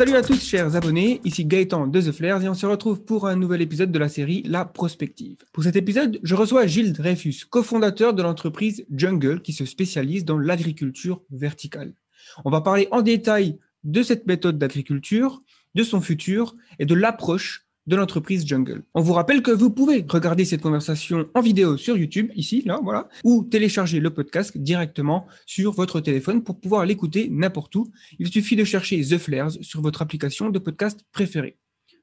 Salut à tous chers abonnés, ici Gaëtan de The Flares et on se retrouve pour un nouvel épisode de la série La Prospective. Pour cet épisode, je reçois Gilles Dreyfus, cofondateur de l'entreprise Jungle qui se spécialise dans l'agriculture verticale. On va parler en détail de cette méthode d'agriculture, de son futur et de l'approche de l'entreprise Jungle. On vous rappelle que vous pouvez regarder cette conversation en vidéo sur YouTube, ici, là, voilà, ou télécharger le podcast directement sur votre téléphone pour pouvoir l'écouter n'importe où. Il suffit de chercher The Flares sur votre application de podcast préférée.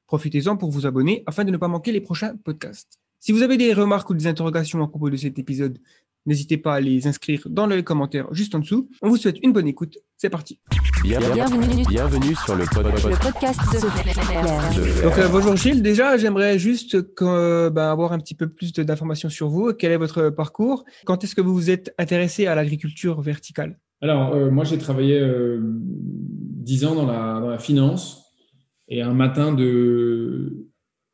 Profitez-en pour vous abonner afin de ne pas manquer les prochains podcasts. Si vous avez des remarques ou des interrogations à propos de cet épisode, n'hésitez pas à les inscrire dans les commentaires juste en dessous. On vous souhaite une bonne écoute. C'est parti. Bienvenue, Bienvenue sur le, pod- le podcast de Flair. Donc euh, bonjour Gilles, déjà j'aimerais juste que, euh, ben, avoir un petit peu plus de- d'informations sur vous. Quel est votre parcours? Quand est-ce que vous vous êtes intéressé à l'agriculture verticale? Alors, euh, moi, j'ai travaillé euh, 10 ans dans la, dans la finance. Et un matin de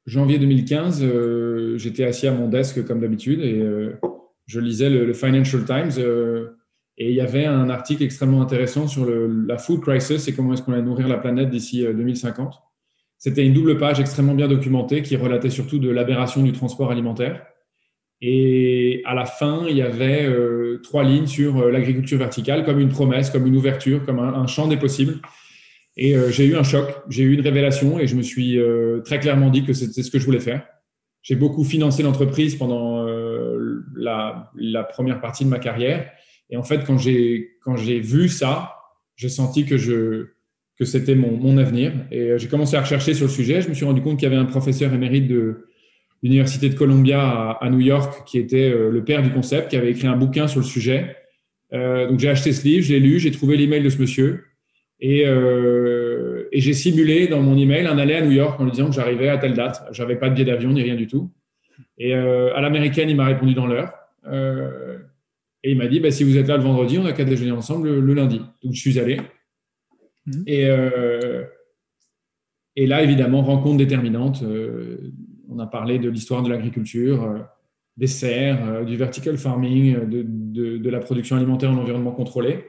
janvier 2015, euh, j'étais assis à mon desk comme d'habitude et euh, je lisais le, Financial Times. euh, et il y avait un article extrêmement intéressant sur la food crisis et comment est-ce qu'on allait nourrir la planète d'ici euh, 2050. C'était une double page extrêmement bien documentée qui relatait surtout de l'aberration du transport alimentaire. Et à la fin, il y avait euh, trois lignes sur euh, l'agriculture verticale, comme une promesse, comme une ouverture, comme un, champ des possibles. Et euh, j'ai eu un choc, j'ai eu une révélation et je me suis euh, très clairement dit que c'était ce que je voulais faire. J'ai beaucoup financé l'entreprise pendant euh, la, première partie de ma carrière. Et en fait, quand j'ai quand j'ai vu ça, j'ai senti que je que c'était mon, mon avenir. Et euh, j'ai commencé à rechercher sur le sujet. Je me suis rendu compte qu'il y avait un professeur émérite de l'Université de Columbia à, New York qui était euh, le père du concept, qui avait écrit un bouquin sur le sujet. Euh, donc j'ai acheté ce livre, je l'ai lu, j'ai trouvé l'email de ce monsieur. Et, et j'ai simulé dans mon email un aller à New York en lui disant que j'arrivais à telle date. J'avais pas de billet d'avion ni rien du tout. Et euh, à l'américaine, il m'a répondu dans l'heure. Euh, et il m'a dit, bah, si vous êtes là le vendredi, on n'a qu'à déjeuner ensemble le, le lundi. Donc je suis allé. Et, euh, et là, évidemment, rencontre déterminante. On a parlé de l'histoire de l'agriculture, des serres, du vertical farming, de, de, de la production alimentaire en environnement contrôlé.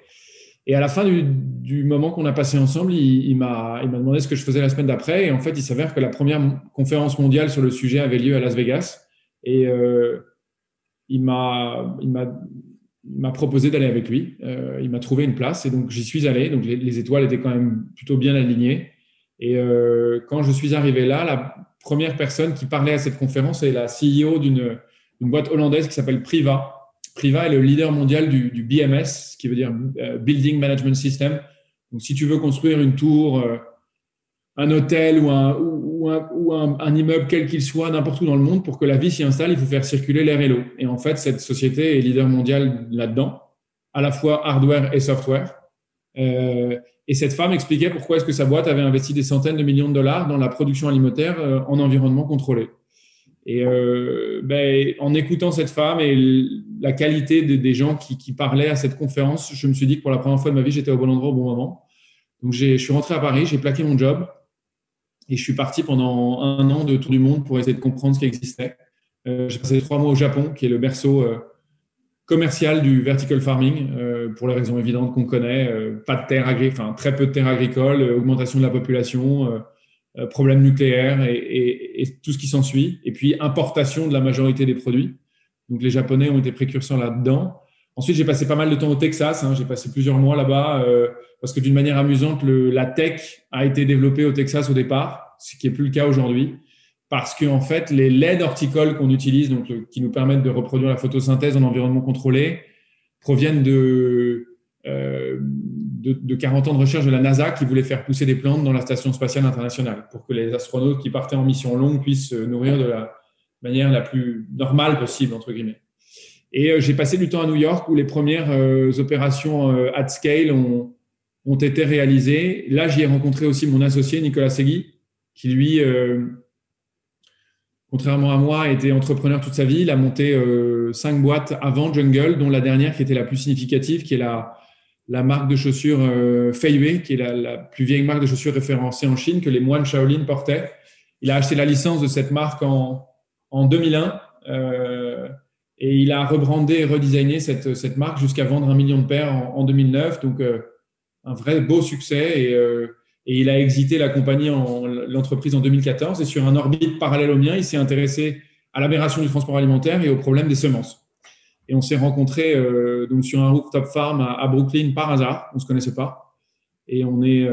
Et à la fin du, du moment qu'on a passé ensemble, il m'a demandé ce que je faisais la semaine d'après. Et en fait, il s'avère que la première conférence mondiale sur le sujet avait lieu à Las Vegas. Et euh, il m'a m'a proposé d'aller avec lui. Euh, il m'a trouvé une place et donc j'y suis allé. Donc les, les étoiles étaient quand même plutôt bien alignées. Et euh, quand je suis arrivé là, la première personne qui parlait à cette conférence est la CEO d'une une boîte hollandaise qui s'appelle Priva. Priva est le leader mondial du, BMS, ce qui veut dire Building Management System. Donc, si tu veux construire une tour, un hôtel ou un, ou un, immeuble quel qu'il soit, n'importe où dans le monde, pour que la vie s'y installe, il faut faire circuler l'air et l'eau. Et en fait, cette société est leader mondial là-dedans, à la fois hardware et software. Euh, et cette femme expliquait pourquoi est-ce que sa boîte avait investi des centaines de millions de dollars dans la production alimentaire euh, en environnement contrôlé. Et euh, ben, en écoutant cette femme et la qualité de- des gens qui, qui parlaient à cette conférence, je me suis dit que pour la première fois de ma vie, j'étais au bon endroit au bon moment. Donc, je suis rentré à Paris, j'ai plaqué mon job et je suis parti pendant un an de tour du monde pour essayer de comprendre ce qui existait. Euh, j'ai passé trois mois au Japon, qui est le berceau euh, commercial du vertical farming, euh, pour les raisons évidentes qu'on connaît. pas de terre agricole, très peu de terre agricole, augmentation de la population, problèmes nucléaires et, et- et tout ce qui s'ensuit. Et puis importation de la majorité des produits. Donc les Japonais ont été précurseurs là-dedans. Ensuite, j'ai passé pas mal de temps au Texas. hein. J'ai passé plusieurs mois là-bas euh, parce que d'une manière amusante, le, la tech a été développée au Texas au départ, ce qui est plus le cas aujourd'hui. Parce que en fait, les laits horticoles qu'on utilise, donc le- qui nous permettent de reproduire la photosynthèse en environnement contrôlé, proviennent de, euh, de, de 40 ans de recherche de la NASA qui voulait faire pousser des plantes dans la station spatiale internationale pour que les astronautes qui partaient en mission longue puissent se nourrir de la manière la plus normale possible, entre guillemets. Et euh, j'ai passé du temps à New York où les premières euh, opérations euh, at scale ont, été réalisées. Là, j'y ai rencontré aussi mon associé Nicolas Segui, qui lui, contrairement à moi, était entrepreneur toute sa vie. Il a monté cinq boîtes avant Jungle, dont la dernière qui était la plus significative, qui est la, marque de chaussures euh, Feiwei, qui est la, plus vieille marque de chaussures référencée en Chine que les moines Shaolin portaient. Il a acheté la licence de cette marque en, en 2001 euh, et il a rebrandé et redesigné cette, cette marque jusqu'à vendre un million de paires en, en 2009. Donc, euh, un vrai beau succès. Et, euh, il a exité la compagnie, l'entreprise en 2014. Et sur un orbite parallèle au mien, il s'est intéressé à l'aberration du transport alimentaire et au problème des semences. Et on s'est rencontrés euh, donc sur un rooftop farm à, Brooklyn par hasard. On se connaissait pas. Et on est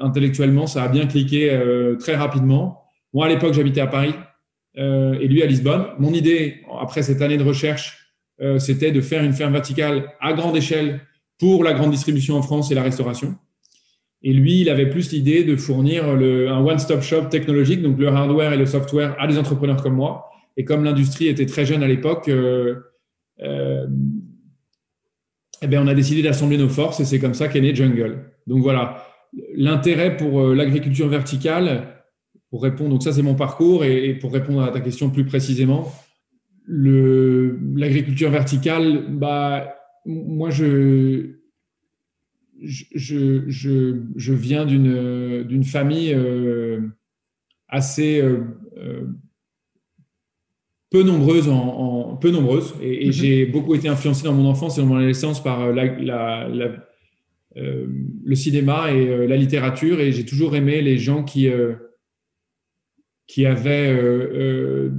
intellectuellement, ça a bien cliqué très rapidement. Moi, à l'époque, j'habitais à Paris et lui à Lisbonne. Mon idée, après cette année de recherche, c'était de faire une ferme verticale à grande échelle pour la grande distribution en France et la restauration. Et lui, il avait plus l'idée de fournir un one-stop shop technologique, donc le hardware et le software, à des entrepreneurs comme moi. Et comme l'industrie était très jeune à l'époque, euh, euh, eh bien, on a décidé d'assembler nos forces et c'est comme ça qu'est né Jungle. Donc voilà, l'intérêt pour euh, l'agriculture verticale, pour répondre, donc ça c'est mon parcours et, pour répondre à ta question plus précisément, l'agriculture verticale, bah, moi je, je, je, je viens d'une famille euh, assez euh, euh, peu nombreuse, en, peu nombreuse et, mhm. j'ai beaucoup été influencé dans mon enfance et dans mon adolescence par la, la, le cinéma et la littérature et j'ai toujours aimé les gens qui, qui avaient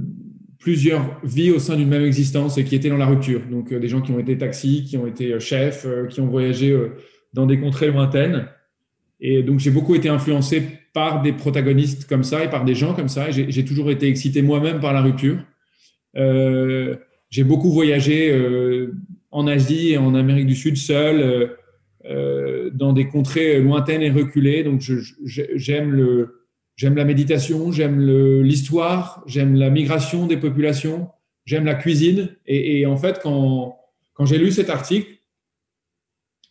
plusieurs vies au sein d'une même existence et qui étaient dans la rupture. Donc des gens qui ont été taxis, qui ont été chefs, qui ont voyagé dans des contrées lointaines. Et donc, j'ai beaucoup été influencé par des protagonistes comme ça et par des gens comme ça. J'ai toujours été excité moi-même par la rupture. Euh, j'ai beaucoup voyagé euh, en Asie et en Amérique du Sud seul, euh, euh dans des contrées lointaines et reculées. Donc, j'aime le j'aime la méditation, j'aime l'histoire, j'aime la migration des populations, j'aime la cuisine. Et, et, en fait, quand quand j'ai lu cet article,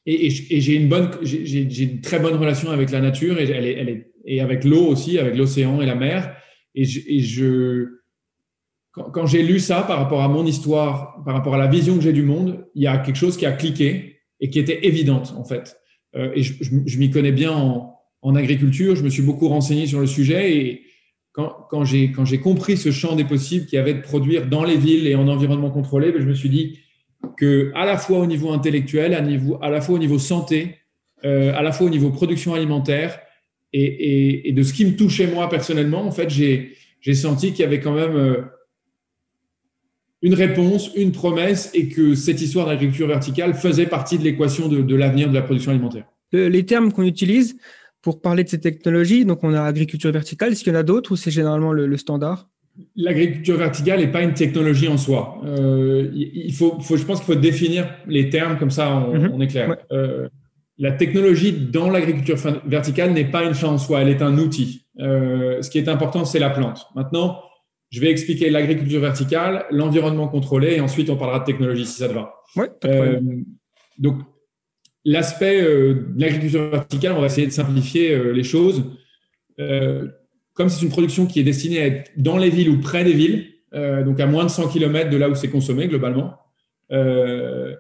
et, j'ai une une très bonne relation avec la nature et, elle est, elle est, et avec l'eau aussi, avec l'océan et la mer. Et je, et je quand, j'ai lu ça par rapport à mon histoire, par rapport à la vision que j'ai du monde, il y a quelque chose qui a cliqué et qui était évidente en fait. Euh, et je, je, m'y connais bien en, en, agriculture, je me suis beaucoup renseigné sur le sujet et quand, j'ai compris ce champ des possibles qui avait de produire dans les villes et en environnement contrôlé, ben, je me suis dit que à la fois au niveau intellectuel, à la fois au niveau santé, euh, à la fois au niveau production alimentaire et, de ce qui me touchait moi personnellement, en fait, j'ai senti qu'il y avait quand même euh, une réponse, une promesse et que cette histoire d'agriculture verticale faisait partie de l'équation de, l'avenir de la production alimentaire. les termes qu'on utilise pour parler de ces technologies, donc on a agriculture verticale, est-ce qu'il y en a d'autres ou c'est généralement le standard? L'agriculture verticale n'est pas une technologie en soi. Euh, il faut, faut, je pense qu'il faut définir les termes comme ça, on, mhm. est clair. Euh, la technologie dans l'agriculture verticale n'est pas une fin en soi, elle est un outil. Euh, ce qui est important, c'est la plante. Maintenant, je vais expliquer l'agriculture verticale, l'environnement contrôlé, et ensuite on parlera de technologie si ça te va. donc, l'aspect de l'agriculture verticale, on va essayer de simplifier les choses comme c'est une production qui est destinée à être dans les villes ou près des villes, euh, donc à moins de 100 km de là où c'est consommé globalement, euh,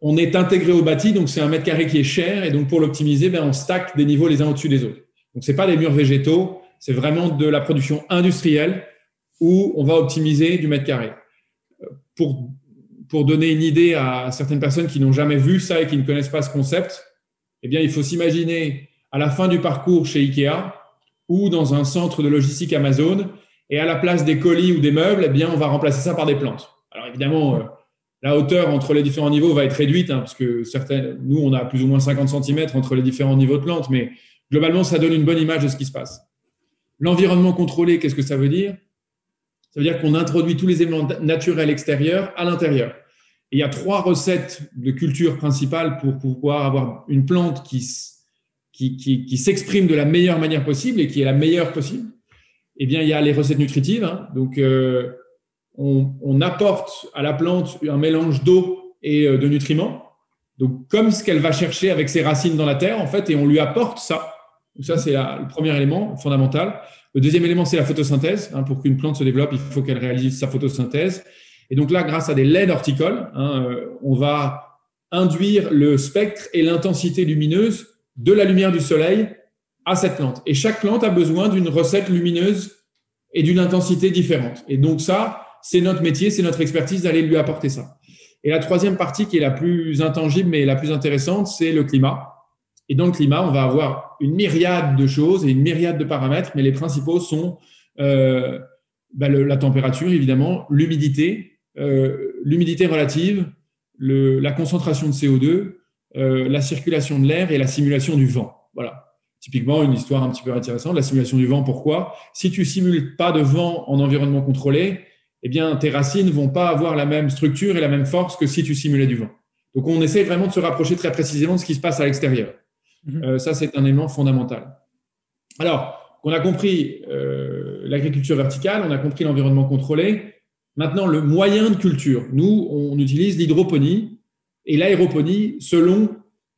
on est intégré au bâti, donc c'est un mètre carré qui est cher, et donc pour l'optimiser, ben, on stack des niveaux les uns au-dessus des autres. Donc c'est pas des murs végétaux, c'est vraiment de la production industrielle où on va optimiser du mètre carré. Pour, pour donner une idée à certaines personnes qui n'ont jamais vu ça et qui ne connaissent pas ce concept, eh bien, il faut s'imaginer à la fin du parcours chez Ikea, ou dans un centre de logistique Amazon, et à la place des colis ou des meubles, eh bien, on va remplacer ça par des plantes. Alors évidemment, euh, la hauteur entre les différents niveaux va être réduite, hein, parce que certaines, nous, on a plus ou moins 50 cm entre les différents niveaux de plantes, mais globalement, ça donne une bonne image de ce qui se passe. L'environnement contrôlé, qu'est-ce que ça veut dire? Ça veut dire qu'on introduit tous les éléments naturels extérieurs à l'intérieur. il y a trois recettes de culture principales pour pouvoir avoir une plante qui qui, s'exprime de la meilleure manière possible et qui est la meilleure possible, eh bien, il y a les recettes nutritives. Hein. Donc, euh, on, apporte à la plante un mélange d'eau et euh, de nutriments. Donc, comme ce qu'elle va chercher avec ses racines dans la terre, en fait, et on lui apporte ça. Donc, ça, c'est le premier élément fondamental. Le deuxième élément, c'est la photosynthèse. Hein. Pour qu'une plante se développe, il faut qu'elle réalise sa photosynthèse. Et donc là, grâce à des LED horticoles, hein, euh, on va induire le spectre et l'intensité lumineuse de la lumière du soleil à cette plante. Et chaque plante a besoin d'une recette lumineuse et d'une intensité différente. Et donc ça, c'est notre métier, c'est notre expertise d'aller lui apporter ça. Et la troisième partie qui est la plus intangible mais la plus intéressante, c'est le climat. Et dans le climat, on va avoir une myriade de choses et une myriade de paramètres, mais les principaux sont euh, bah, le- la température, évidemment, l'humidité, euh, l'humidité relative, le- la concentration de CO2, euh, la circulation de l'air et la simulation du vent. Voilà. Typiquement, une histoire un petit peu intéressante, la simulation du vent. Pourquoi? Si tu simules pas de vent en environnement contrôlé, eh bien, tes racines vont pas avoir la même structure et la même force que si tu simulais du vent. Donc, on essaie vraiment de se rapprocher très précisément de ce qui se passe à l'extérieur. Mhm. Euh, ça, c'est un élément fondamental. Alors, on a compris euh, l'agriculture verticale, on a compris l'environnement contrôlé. Maintenant, le moyen de culture. Nous, on utilise l'hydroponie et l'aéroponie selon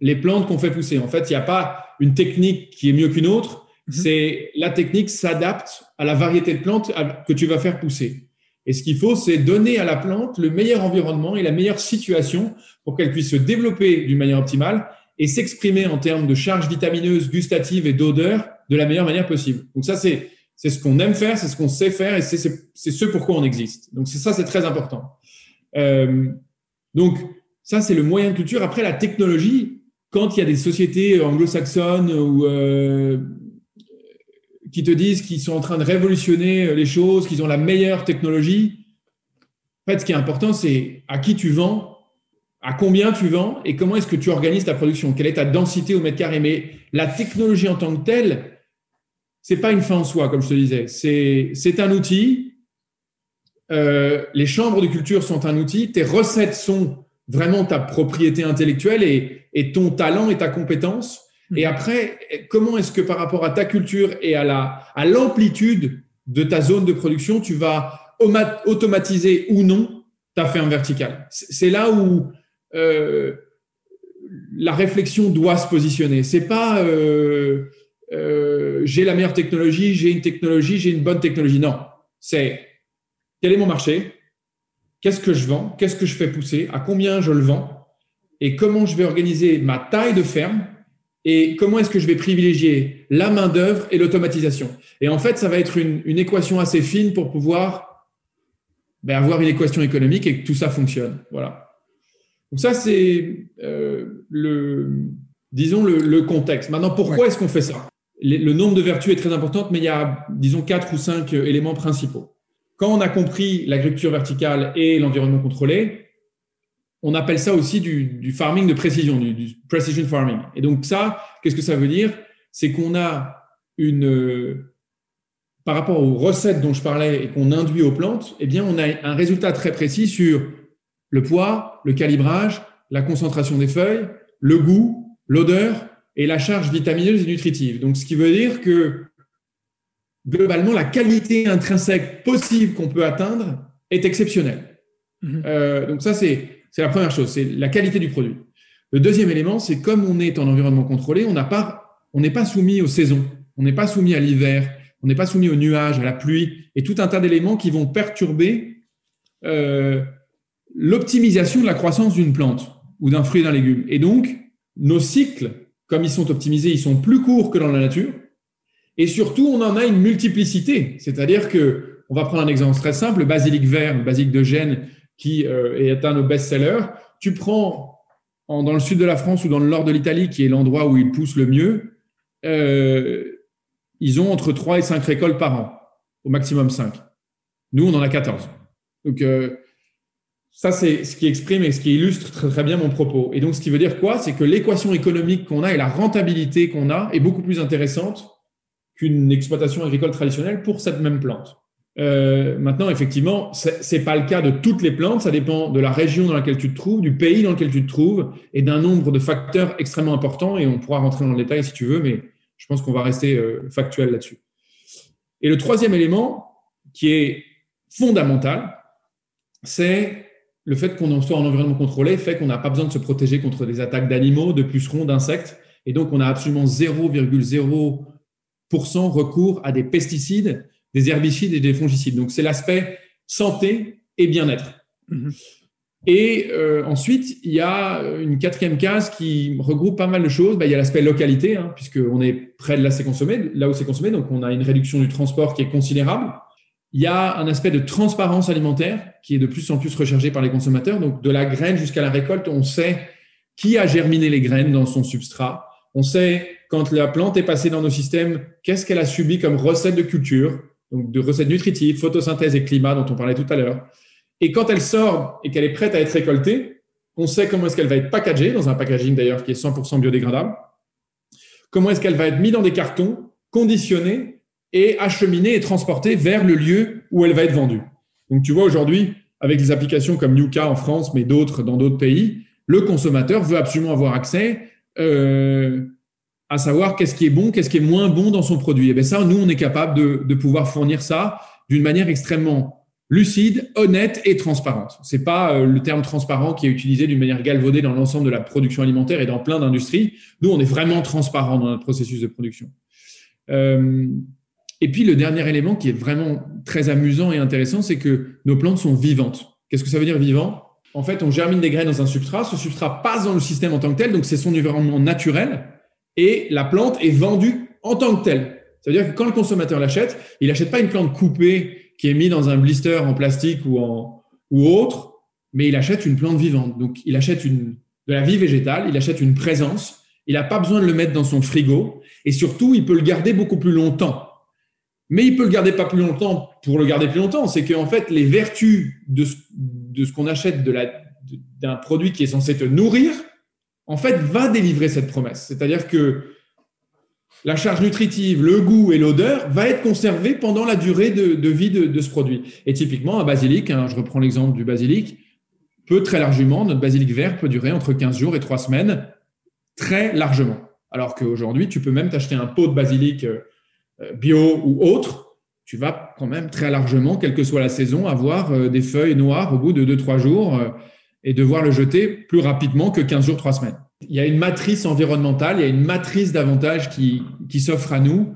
les plantes qu'on fait pousser. En fait, il n'y a pas une technique qui est mieux qu'une autre. Mhm. C'est la technique s'adapte à la variété de plantes que tu vas faire pousser. Et ce qu'il faut, c'est donner à la plante le meilleur environnement et la meilleure situation pour qu'elle puisse se développer d'une manière optimale et s'exprimer en termes de charge vitamineuse, gustative et d'odeur de la meilleure manière possible. Donc ça, c'est c'est ce qu'on aime faire, c'est ce qu'on sait faire et c'est ce pourquoi on existe. Donc ça, c'est très important. Euh, donc ça, c'est le moyen de culture. Après, la technologie, quand il y a des sociétés anglo-saxonnes ou euh, qui te disent qu'ils sont en train de révolutionner les choses, qu'ils ont la meilleure technologie, en fait, ce qui est important, c'est à qui tu vends, à combien tu vends et comment est-ce que tu organises ta production, quelle est ta densité au mètre carré? Mais la technologie en tant que telle, c'est pas une fin en soi, comme je te disais. C'est un outil. Euh, les chambres de culture sont un outil. Tes recettes sont vraiment ta propriété intellectuelle et, et ton talent et ta compétence. Et après, comment est-ce que par rapport à ta culture et à la à l'amplitude de ta zone de production, tu vas oma- automatiser ou non ta ferme verticale? C'est là où euh, la réflexion doit se positionner. C'est pas euh, euh, j'ai la meilleure technologie, j'ai une technologie, j'ai une bonne technologie. Non, c'est quel est mon marché, qu'est-ce que je vends, qu'est-ce que je fais pousser, à combien je le vends, et comment je vais organiser ma taille de ferme, et comment est-ce que je vais privilégier la main d'œuvre et l'automatisation? Et en fait, ça va être une, une équation assez fine pour pouvoir ben, avoir une équation économique et que tout ça fonctionne. Voilà. Donc ça, c'est euh, le, disons le, le contexte. Maintenant, pourquoi est-ce qu'on fait ça? Le le nombre de vertus est très important, mais il y a, disons, quatre ou cinq éléments principaux. Quand on a compris l'agriculture verticale et l'environnement contrôlé, on appelle ça aussi du, du farming de précision, du, du precision farming. Et donc ça, qu'est-ce que ça veut dire? C'est qu'on a une, euh, par rapport aux recettes dont je parlais et qu'on induit aux plantes, eh bien, on a un résultat très précis sur le poids, le calibrage, la concentration des feuilles, le goût, l'odeur et la charge vitamineuse et nutritive. Donc, ce qui veut dire que globalement, la qualité intrinsèque possible qu'on peut atteindre est exceptionnelle. Mhm. Euh, donc ça, c'est c'est la première chose, c'est la qualité du produit. Le deuxième élément, c'est comme on est en environnement contrôlé, on n'est pas soumis aux saisons, on n'est pas soumis à l'hiver, on n'est pas soumis aux nuages, à la pluie et tout un tas d'éléments qui vont perturber euh, l'optimisation de la croissance d'une plante ou d'un fruit et d'un légume. Et donc, nos cycles, comme ils sont optimisés, ils sont plus courts que dans la nature. Et surtout, on en a une multiplicité. C'est-à-dire que, on va prendre un exemple très simple, le basilic vert, le basilic de Gênes, qui euh, est un de nos best-sellers. Tu prends en- dans le sud de la France ou dans le nord de l'Italie, qui est l'endroit où il pousse le mieux, euh, ils ont entre 3 et 5 récoltes par an, au maximum 5. Nous, on en a 14. Donc, euh, ça, c'est ce qui exprime et ce qui illustre très, très bien mon propos. Et donc, ce qui veut dire quoi? C'est que l'équation économique qu'on a et la rentabilité qu'on a est beaucoup plus intéressante qu'une exploitation agricole traditionnelle pour cette même plante. Euh, maintenant, effectivement, c'est pas le cas de toutes les plantes. Ça dépend de la région dans laquelle tu te trouves, du pays dans lequel tu te trouves, et d'un nombre de facteurs extrêmement importants. Et on pourra rentrer dans le détail si tu veux, mais je pense qu'on va rester euh, factuel là-dessus. Et le troisième élément, qui est fondamental, c'est le fait qu'on en soit en environnement contrôlé, fait qu'on n'a pas besoin de se protéger contre des attaques d'animaux, de pucerons, d'insectes, et donc on a absolument 0,0% recours à des pesticides, des herbicides et des fongicides. Donc c'est l'aspect santé et bien-être. Mhm. Et euh, ensuite, il y a une quatrième case qui regroupe pas mal de choses. Bah, il y a l'aspect localité, hein, puisqu'on est près de là, c'est consommé, là où c'est consommé, donc on a une réduction du transport qui est considérable. Il y a un aspect de transparence alimentaire qui est de plus en plus recherché par les consommateurs. Donc de la graine jusqu'à la récolte, on sait qui a germiné les graines dans son substrat. On sait quand la plante est passée dans nos systèmes, qu'est-ce qu'elle a subi comme recette de culture, donc de recettes nutritives, photosynthèse et climat dont on parlait tout à l'heure. Et quand elle sort et qu'elle est prête à être récoltée, on sait comment est-ce qu'elle va être packagée, dans un packaging d'ailleurs qui est 100% biodégradable. Comment est-ce qu'elle va être mise dans des cartons, conditionnée et acheminée et transportée vers le lieu où elle va être vendue. Donc tu vois aujourd'hui, avec des applications comme Nuka en France, mais d'autres dans d'autres pays, le consommateur veut absolument avoir accès euh, à savoir qu'est-ce qui est bon, qu'est-ce qui est moins bon dans son produit. Et bien ça, nous, on est capable de, de pouvoir fournir ça d'une manière extrêmement lucide, honnête et transparente. C'est pas euh, le terme transparent qui est utilisé d'une manière galvaudée dans l'ensemble de la production alimentaire et dans plein d'industries. Nous, on est vraiment transparent dans notre processus de production. Euh, et puis le dernier élément qui est vraiment très amusant et intéressant, c'est que nos plantes sont vivantes. Qu'est-ce que ça veut dire vivant? En fait, on germine des graines dans un substrat. Ce substrat passe dans le système en tant que tel, donc c'est son environnement naturel. Et la plante est vendue en tant que telle. Ça veut dire que quand le consommateur l'achète, il n'achète pas une plante coupée qui est mis dans un blister en plastique ou, en, ou autre, mais il achète une plante vivante. Donc, il achète une, de la vie végétale, il achète une présence, il n'a pas besoin de le mettre dans son frigo, et surtout, il peut le garder beaucoup plus longtemps. Mais il peut le garder pas plus longtemps pour le garder plus longtemps. C'est qu'en fait, les vertus de ce, qu'on achète d'un produit qui est censé te nourrir, en fait, va délivrer cette promesse. C'est-à-dire que la charge nutritive, le goût et l'odeur va être conservé pendant la durée de, vie de, ce produit. Et typiquement, un basilic, hein, je reprends l'exemple du basilic, peut très largement, notre basilic vert peut durer entre 15 jours et 3 semaines, très largement. Alors qu'aujourd'hui, tu peux même t'acheter un pot de basilic euh, bio ou autre, tu vas quand même très largement, quelle que soit la saison, avoir euh, des feuilles noires au bout de 2-3 jours euh, et devoir le jeter plus rapidement que 15 jours, 3 semaines il y a une matrice environnementale, il y a une matrice d'avantages qui, qui s'offre à nous.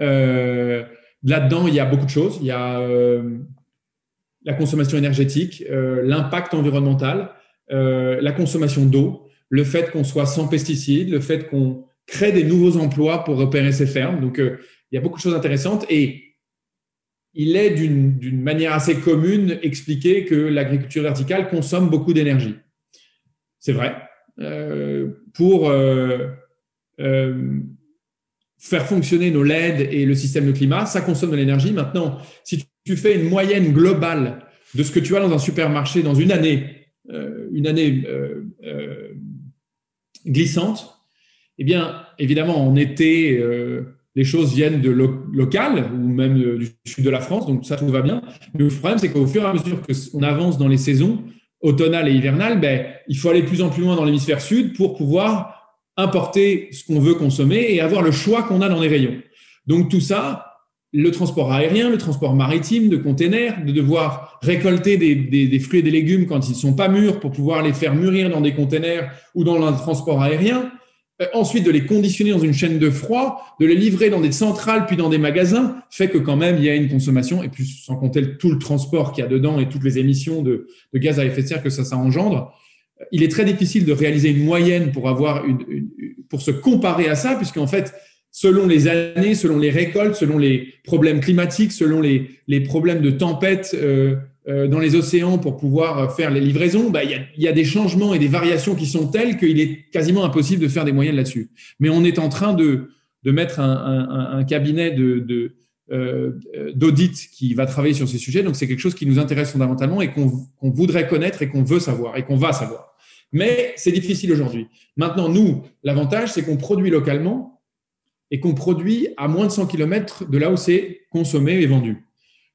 Euh, Là-dedans, il y a beaucoup de choses. Il y a euh, la consommation énergétique, euh, l'impact environnemental, euh, la consommation d'eau, le fait qu'on soit sans pesticides, le fait qu'on crée des nouveaux emplois pour repérer ces fermes. Donc, euh, il y a beaucoup de choses intéressantes et il est d'une manière assez commune expliqué que l'agriculture verticale consomme beaucoup d'énergie. C'est vrai, euh, pour euh, euh, faire fonctionner nos LED et le système de climat, ça consomme de l'énergie. Maintenant, si tu fais une moyenne globale de ce que tu as dans un supermarché dans une année, une année glissante, eh bien, évidemment, en été, les choses viennent de local ou même du sud de la France, donc ça tout va bien. Mais le problème, c'est qu'au fur et à mesure qu'on avance dans les saisons, automnale et hivernale, ben, il faut aller plus en plus loin dans l'hémisphère sud pour pouvoir importer ce qu'on veut consommer et avoir le choix qu'on a dans les rayons. Donc tout ça, le transport aérien, le transport maritime de containers, de devoir récolter des, des, fruits et des légumes quand ils ne sont pas mûrs pour pouvoir les faire mûrir dans des containers ou dans un transport aérien, euh, ensuite de les conditionner dans une chaîne de froid, de les livrer dans des centrales puis dans des magasins, fait que quand même il y a une consommation, et puis sans compter tout le transport qu'il y a dedans et toutes les émissions de, gaz à effet de serre que ça, ça engendre, euh, il est très difficile de réaliser une moyenne pour avoir une, pour se comparer à ça, puisqu'en fait, selon les années, selon les récoltes, selon les problèmes climatiques, selon les, les problèmes de tempête, euh, euh, dans les océans pour pouvoir faire les livraisons, bah, il, y a, des changements et des variations qui sont telles qu'il est quasiment impossible de faire des moyennes là-dessus. Mais on est en train de, de mettre un, cabinet euh, d'audit qui va travailler sur ces sujets. Donc c'est quelque chose qui nous intéresse fondamentalement et qu'on voudrait connaître et qu'on veut savoir et qu'on va savoir. Mais c'est difficile aujourd'hui. Maintenant, nous, l'avantage, c'est qu'on produit localement et qu'on produit à moins de 100 km de là où c'est consommé et vendu.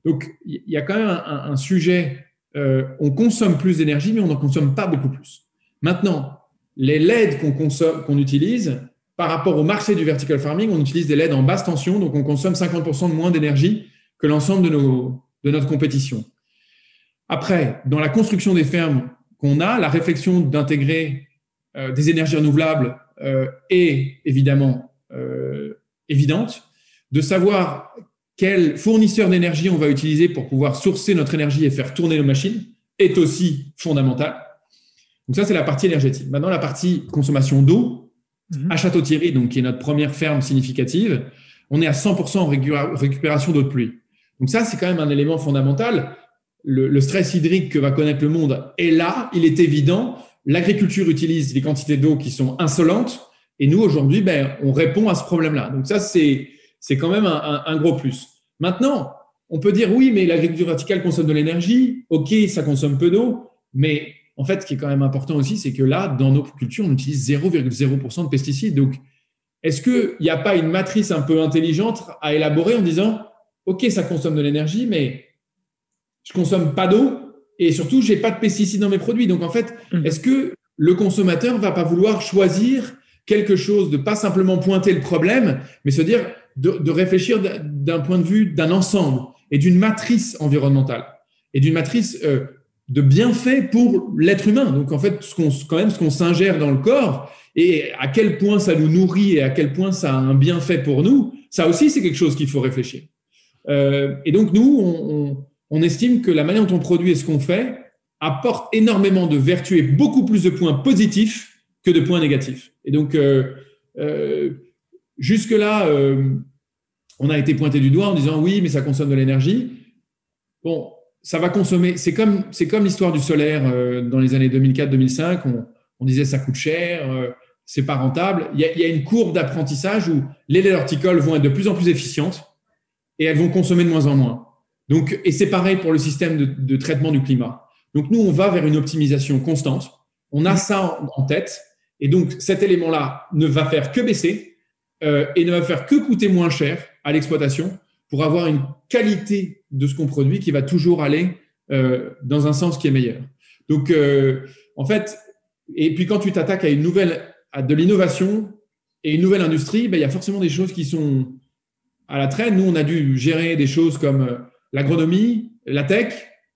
Donc, il y a quand même un, sujet, euh, on consomme plus d'énergie, mais on n'en consomme pas beaucoup plus. Maintenant, les LED qu'on utilise, par rapport au marché du vertical farming, on utilise des LED en basse tension, donc on consomme 50% de moins d'énergie que l'ensemble de, de notre compétition. Après, dans la construction des fermes qu'on a, la réflexion d'intégrer euh, des énergies renouvelables euh, est évidemment évidente, de savoir quel fournisseur d'énergie on va utiliser pour pouvoir sourcer notre énergie et faire tourner nos machines est aussi fondamental. Donc ça, c'est la partie énergétique. Maintenant, la partie consommation d'eau, mhm. à Château-Thierry, donc qui est notre première ferme significative, on est à 100% en récupération d'eau de pluie. Donc ça, c'est quand même un élément fondamental. Le, le, stress hydrique que va connaître le monde est là, il est évident. L'agriculture utilise des quantités d'eau qui sont insolentes Et nous, aujourd'hui, ben, on répond à ce problème-là. Donc ça, c'est quand même un, un, gros plus. Maintenant, on peut dire oui, mais l'agriculture verticale consomme de l'énergie. OK, ça consomme peu d'eau. Mais en fait, ce qui est quand même important aussi, c'est que là, dans nos cultures, on utilise 0,0% de pesticides. Donc, est-ce qu'il n'y a pas une matrice un peu intelligente à élaborer en disant, OK, ça consomme de l'énergie, mais je consomme pas d'eau et surtout, j'ai pas de pesticides dans mes produits. Donc, en fait, mmh. est-ce que le consommateur va pas vouloir choisir quelque chose, de pas simplement pointer le problème, mais se dire de, réfléchir d'un point de vue d'un ensemble et d'une matrice environnementale et d'une matrice euh, de bienfaits pour l'être humain. Donc en fait, ce qu'on, quand même, ce qu'on s'ingère dans le corps et à quel point ça nous nourrit et à quel point ça a un bienfait pour nous, ça aussi c'est quelque chose qu'il faut réfléchir. Euh, et donc nous, on, estime que la manière dont on produit et ce qu'on fait apporte énormément de vertus et beaucoup plus de points positifs que de points négatifs. Et donc euh, jusque là, euh, on a été pointé du doigt en disant oui, mais ça consomme de l'énergie. Bon, ça va consommer. C'est comme, l'histoire du solaire euh, dans les années 2004-2005. On, on, disait ça coûte cher, euh, c'est pas rentable. Il y, a, une courbe d'apprentissage où les horticoles vont être de plus en plus efficientes et elles vont consommer de moins en moins. Donc, et c'est pareil pour le système de, traitement du climat. Donc, nous, on va vers une optimisation constante. On a ça en tête. Et donc, cet élément-là ne va faire que baisser euh, et ne va faire que coûter moins cher à l'exploitation pour avoir une qualité de ce qu'on produit qui va toujours aller euh, dans un sens qui est meilleur. Donc, euh, en fait, et puis quand tu t'attaques à une nouvelle, à de l'innovation et une nouvelle industrie, ben, il y a forcément des choses qui sont à la traîne. Nous, on a dû gérer des choses comme l'agronomie, la tech,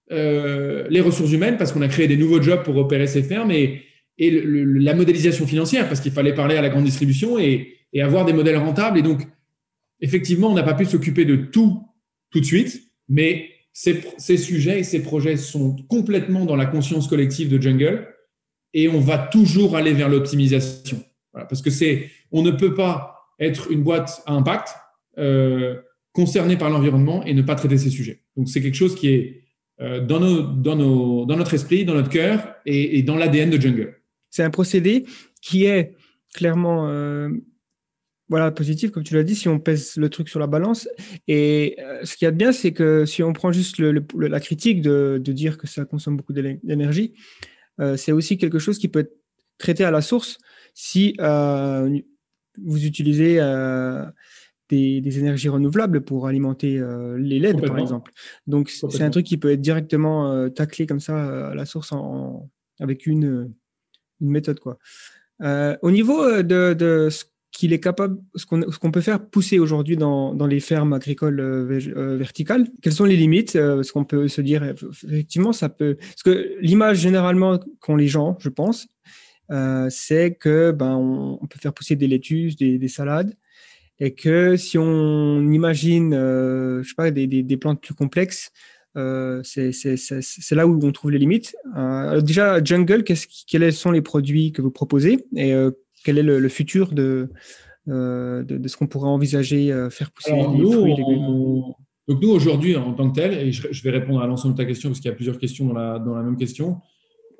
les ressources humaines, parce qu'on a créé des nouveaux jobs pour opérer ces fermes et, la modélisation financière, parce qu'il fallait parler à la grande distribution et, et avoir des modèles rentables. Et donc, effectivement, on n'a pas pu s'occuper de tout tout de suite, mais ces, sujets et ces projets sont complètement dans la conscience collective de Jungle et on va toujours aller vers l'optimisation. Parce que c'est, on ne peut pas être une boîte à impact euh, concernée par l'environnement et ne pas traiter ces sujets. Donc c'est quelque chose qui est euh, dans, nos, dans, nos, dans notre esprit, dans notre cœur et, et dans l'ADN de Jungle. C'est un procédé qui est clairement euh, voilà, positif, comme tu l'as dit, si on pèse le truc sur la balance. Et euh, ce qu'il y a de bien, c'est que si on prend juste le, le, la critique de, de, dire que ça consomme beaucoup d'énergie, euh, c'est aussi quelque chose qui peut être traité à la source si euh, vous utilisez des, des, énergies renouvelables pour alimenter les LED, par exemple. Donc, c'est un truc qui peut être directement taclé comme ça à la source en, en, avec une, une méthode. Quoi. au niveau de, de ce qu'il est capable, ce qu'on peut faire pousser aujourd'hui dans, les fermes agricoles euh, euh, verticales. Quelles sont les limites euh, Ce qu'on peut se dire, effectivement, ça peut. Parce que l'image généralement qu'ont les gens, je pense, euh, c'est que ben on, peut faire pousser des laitues, des, des, salades, et que si on imagine, je sais pas, des, plantes plus complexes, c'est là où on trouve les limites. Euh, déjà, Jungle, quels sont les produits que vous proposez quel est le, le futur de, euh, de, de, ce qu'on pourrait envisager euh, faire pousser Alors, les nous, fruits et légumes? on... Donc nous, aujourd'hui, en tant que tel, et je, je vais répondre à l'ensemble de ta question parce qu'il y a plusieurs questions dans la, dans la même question.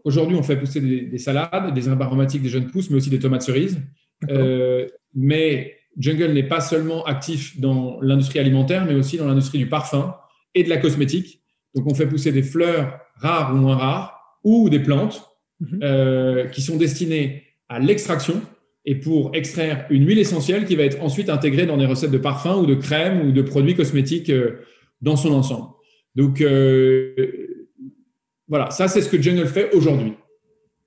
Aujourd'hui, on fait pousser des, des, salades, des herbes aromatiques, des jeunes pousses, mais aussi des tomates cerises. Euh, mais Jungle n'est pas seulement actif dans l'industrie alimentaire, mais aussi dans l'industrie du parfum et de la cosmétique. Donc, on fait pousser des fleurs rares ou moins rares ou des plantes mm -hmm. euh, qui sont destinées à l'extraction et pour extraire une huile essentielle qui va être ensuite intégrée dans des recettes de parfum ou de crème ou de produits cosmétiques euh, dans son ensemble. Donc euh, voilà, ça c'est ce que Jungle fait aujourd'hui.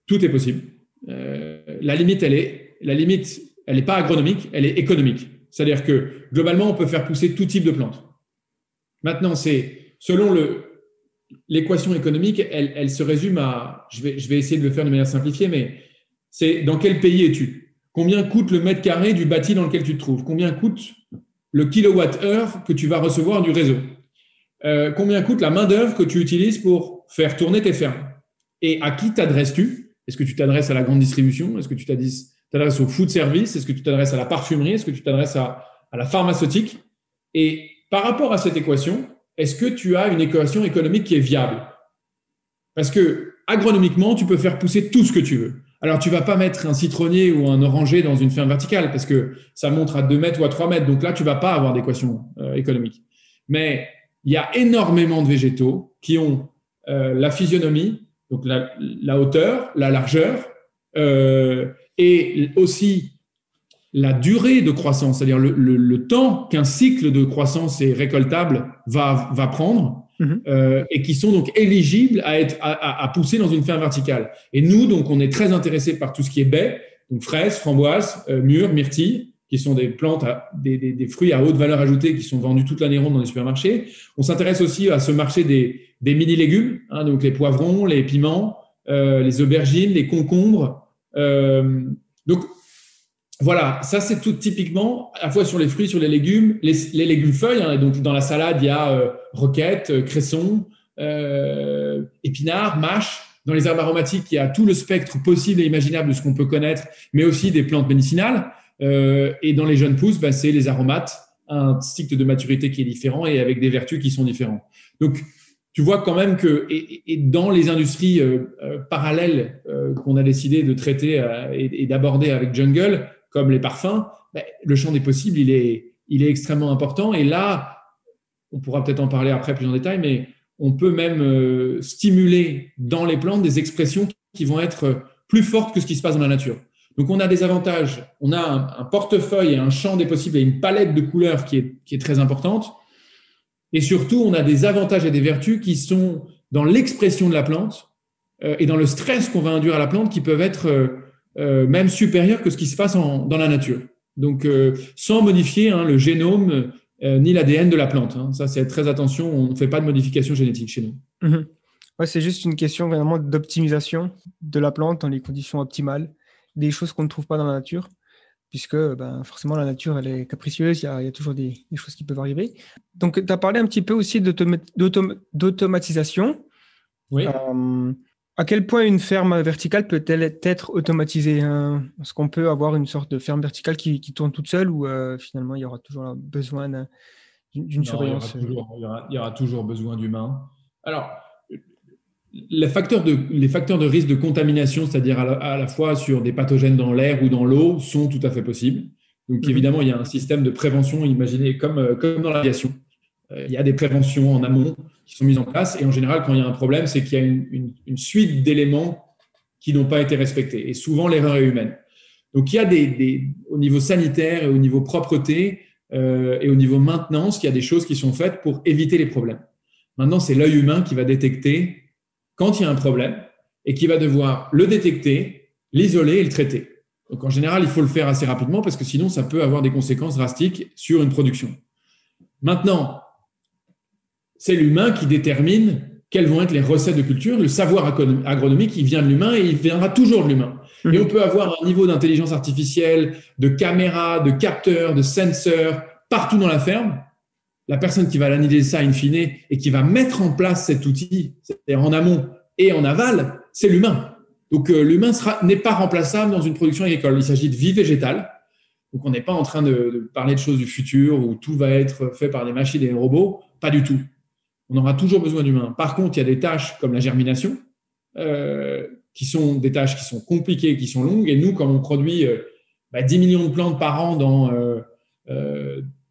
Tout est possible. Euh, la limite, elle est, la limite, elle n'est pas agronomique, elle est économique. C'est-à-dire que globalement, on peut faire pousser tout type de plantes. Maintenant, c'est selon le l'équation économique, elle, se résume à, je vais essayer de le faire de manière simplifiée, mais c'est dans quel pays es-tu? Combien coûte le mètre carré du bâti dans lequel tu te trouves? Combien coûte le kilowatt-heure que tu vas recevoir du réseau? Euh, Combien coûte la main-d'œuvre que tu utilises pour faire tourner tes fermes? Et à qui t'adresses-tu? Est-ce que tu t'adresses à la grande distribution? Est-ce que tu t'adresses au food service? Est-ce que tu t'adresses à la parfumerie? Est-ce que tu t'adresses à, à la pharmaceutique? Et par rapport à cette équation, est-ce que tu as une équation économique qui est viable? Parce que agronomiquement, tu peux faire pousser tout ce que tu veux. Alors, tu vas pas mettre un citronnier ou un oranger dans une ferme verticale parce que ça montre à 2 mètres ou à 3 mètres. Donc là, tu vas pas avoir d'équation euh, économique. Mais il y a énormément de végétaux qui ont euh, la physionomie, donc la, hauteur, la largeur, euh, et aussi la durée de croissance, c'est-à-dire le, temps qu'un cycle de croissance et récoltable va, va prendre, mhm. euh, et qui sont donc éligibles à, être, à, pousser dans une ferme verticale. Et nous, donc, on est très intéressés par tout ce qui est baies, donc fraises, framboises, mûres, myrtilles, qui sont des plantes, des, fruits à haute valeur ajoutée qui sont vendus toute l'année ronde dans les supermarchés. On s'intéresse aussi à ce marché des, mini-légumes, hein, donc les poivrons, les piments, euh, les aubergines, les concombres. Euh, donc, voilà, ça c'est tout typiquement, à la fois sur les fruits, sur les légumes, les, légumes feuilles. Hein, donc, dans la salade, il y a euh, roquette, cresson, épinards, mâche. Dans les herbes aromatiques, il y a tout le spectre possible et imaginable de ce qu'on peut connaître, mais aussi des plantes médicinales. Euh, et dans les jeunes pousses, bah, c'est les aromates, un cycle de maturité qui est différent et avec des vertus qui sont différentes. Donc, tu vois quand même que, et, dans les industries euh, euh, parallèles qu'on a décidé de traiter et, d'aborder avec Jungle, comme les parfums, bah, le champ des possibles, il est, il est extrêmement important. Et là, on pourra peut-être en parler après plus en détail, mais on peut même stimuler dans les plantes des expressions qui vont être plus fortes que ce qui se passe dans la nature. Donc, on a des avantages. On a un, portefeuille et un champ des possibles et une palette de couleurs qui est, qui est très importante. Et surtout, on a des avantages et des vertus qui sont dans l'expression de la plante euh, et dans le stress qu'on va induire à la plante qui peuvent être euh, euh, même supérieurs que ce qui se passe en, dans la nature. Donc, sans modifier hein, le génome ni l'ADN de la plante. Hein. Ça, c'est très attention. On ne fait pas de modification génétique chez nous. Mhm. Ouais, c'est juste une question vraiment d'optimisation de la plante dans les conditions optimales des choses qu'on ne trouve pas dans la nature, puisque ben, forcément la nature elle est capricieuse, il y a, toujours des, choses qui peuvent arriver. Donc tu as parlé un petit peu aussi d'automatisation. Oui. À quel point une ferme verticale peut-elle être automatisée hein? Est-ce qu'on peut avoir une sorte de ferme verticale qui, tourne toute seule ou euh, finalement il y aura toujours besoin d'une surveillance il y, aura il y aura toujours besoin d'humains. Alors, les facteurs, de, les facteurs de risque de contamination, c'est-à-dire à, la fois sur des pathogènes dans l'air ou dans l'eau, sont tout à fait possibles. Donc, mhm. évidemment, il y a un système de prévention, imaginez comme, euh, comme dans l'aviation. Euh, il y a des préventions en amont qui sont mises en place. Et en général, quand il y a un problème, c'est qu'il y a une, suite d'éléments qui n'ont pas été respectés. Et souvent, l'erreur est humaine. Donc, il y a des, au niveau sanitaire et au niveau propreté euh, et au niveau maintenance, il y a des choses qui sont faites pour éviter les problèmes. Maintenant, c'est l'œil humain qui va détecter quand il y a un problème et qui va devoir le détecter, l'isoler et le traiter. Donc en général, il faut le faire assez rapidement parce que sinon, ça peut avoir des conséquences drastiques sur une production. Maintenant, c'est l'humain qui détermine quelles vont être les recettes de culture. Le savoir agronomique, il vient de l'humain et il viendra toujours de l'humain. Et on peut avoir un niveau d'intelligence artificielle, de caméras, de capteurs, de senseurs partout dans la ferme la personne qui va l'analyser ça in fine et qui va mettre en place cet outil, c'est-à-dire en amont et en aval, c'est l'humain. Donc euh, l'humain n'est pas remplaçable dans une production agricole. Il s'agit de vie végétale. Donc on n'est pas en train de, parler de choses du futur où tout va être fait par des machines et des robots. Pas du tout. On aura toujours besoin d'humains. Par contre, il y a des tâches comme la germination, euh, qui sont des tâches qui sont compliquées, qui sont longues. Et nous, comme on produit 10 euh, bah, millions de plantes par an dans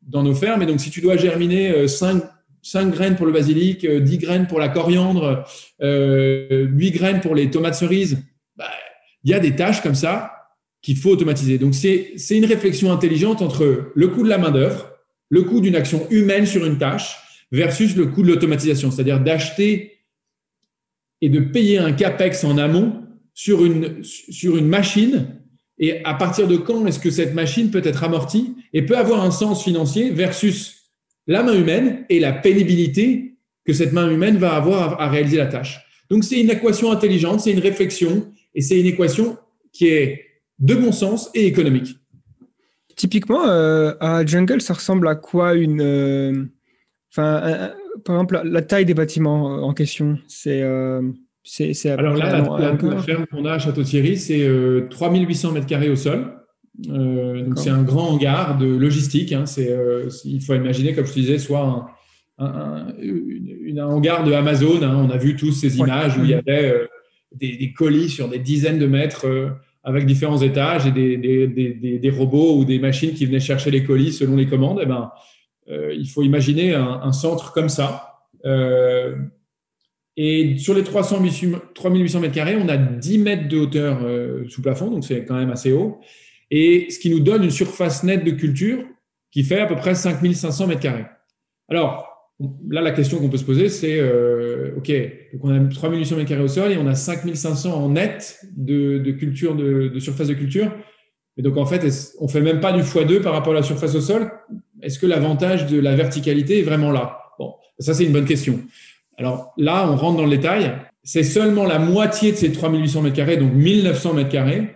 dans nos fermes. Et donc, si tu dois germiner 5, euh, graines pour le basilic, 10 euh, graines pour la coriandre, 8 euh, graines pour les tomates cerises, bah, il y a des tâches comme ça qu'il faut automatiser. Donc, c'est une réflexion intelligente entre le coût de la main-d'œuvre, le coût d'une action humaine sur une tâche versus le coût de l'automatisation, c'est-à-dire d'acheter et de payer un capex en amont sur une, sur une machine et à partir de quand est-ce que cette machine peut être amortie et peut avoir un sens financier versus la main humaine et la pénibilité que cette main humaine va avoir à réaliser la tâche. Donc c'est une équation intelligente, c'est une réflexion et c'est une équation qui est de bon sens et économique. Typiquement, euh, à Jungle, ça ressemble à quoi une. Euh, enfin, par exemple, la, taille des bâtiments en question, c'est. Euh, alors là, la, ferme qu'on a à Château-Thierry, c'est 3800 euh, mètres carrés au sol. Euh, donc c'est un grand hangar de logistique. Hein. c'est, euh, il faut imaginer, comme je te disais, soit un, un, hangar de Amazon. Hein. on a vu tous ces images où il y avait des, des colis sur des dizaines de mètres euh, avec différents étages et des, des, des, des, robots ou des machines qui venaient chercher les colis selon les commandes. Eh ben, euh, il faut imaginer un, centre comme ça. Euh, et sur les 300, 3800 mètres carrés, on a 10 mètres de hauteur euh, sous plafond, donc c'est quand même assez haut. Et ce qui nous donne une surface nette de culture qui fait à peu près 5500 mètres carrés. Alors, là, la question qu'on peut se poser, c'est euh, OK, donc on a 3800 mètres carrés au sol et on a 5500 en net de, culture, de, de, surface de culture. Et donc, en fait, on fait même pas du x2 par rapport à la surface au sol? Est-ce que l'avantage de la verticalité est vraiment là? Bon, ça, c'est une bonne question. Alors là, on rentre dans le détail. C'est seulement la moitié de ces 3800 mètres carrés, donc 1900 mètres carrés,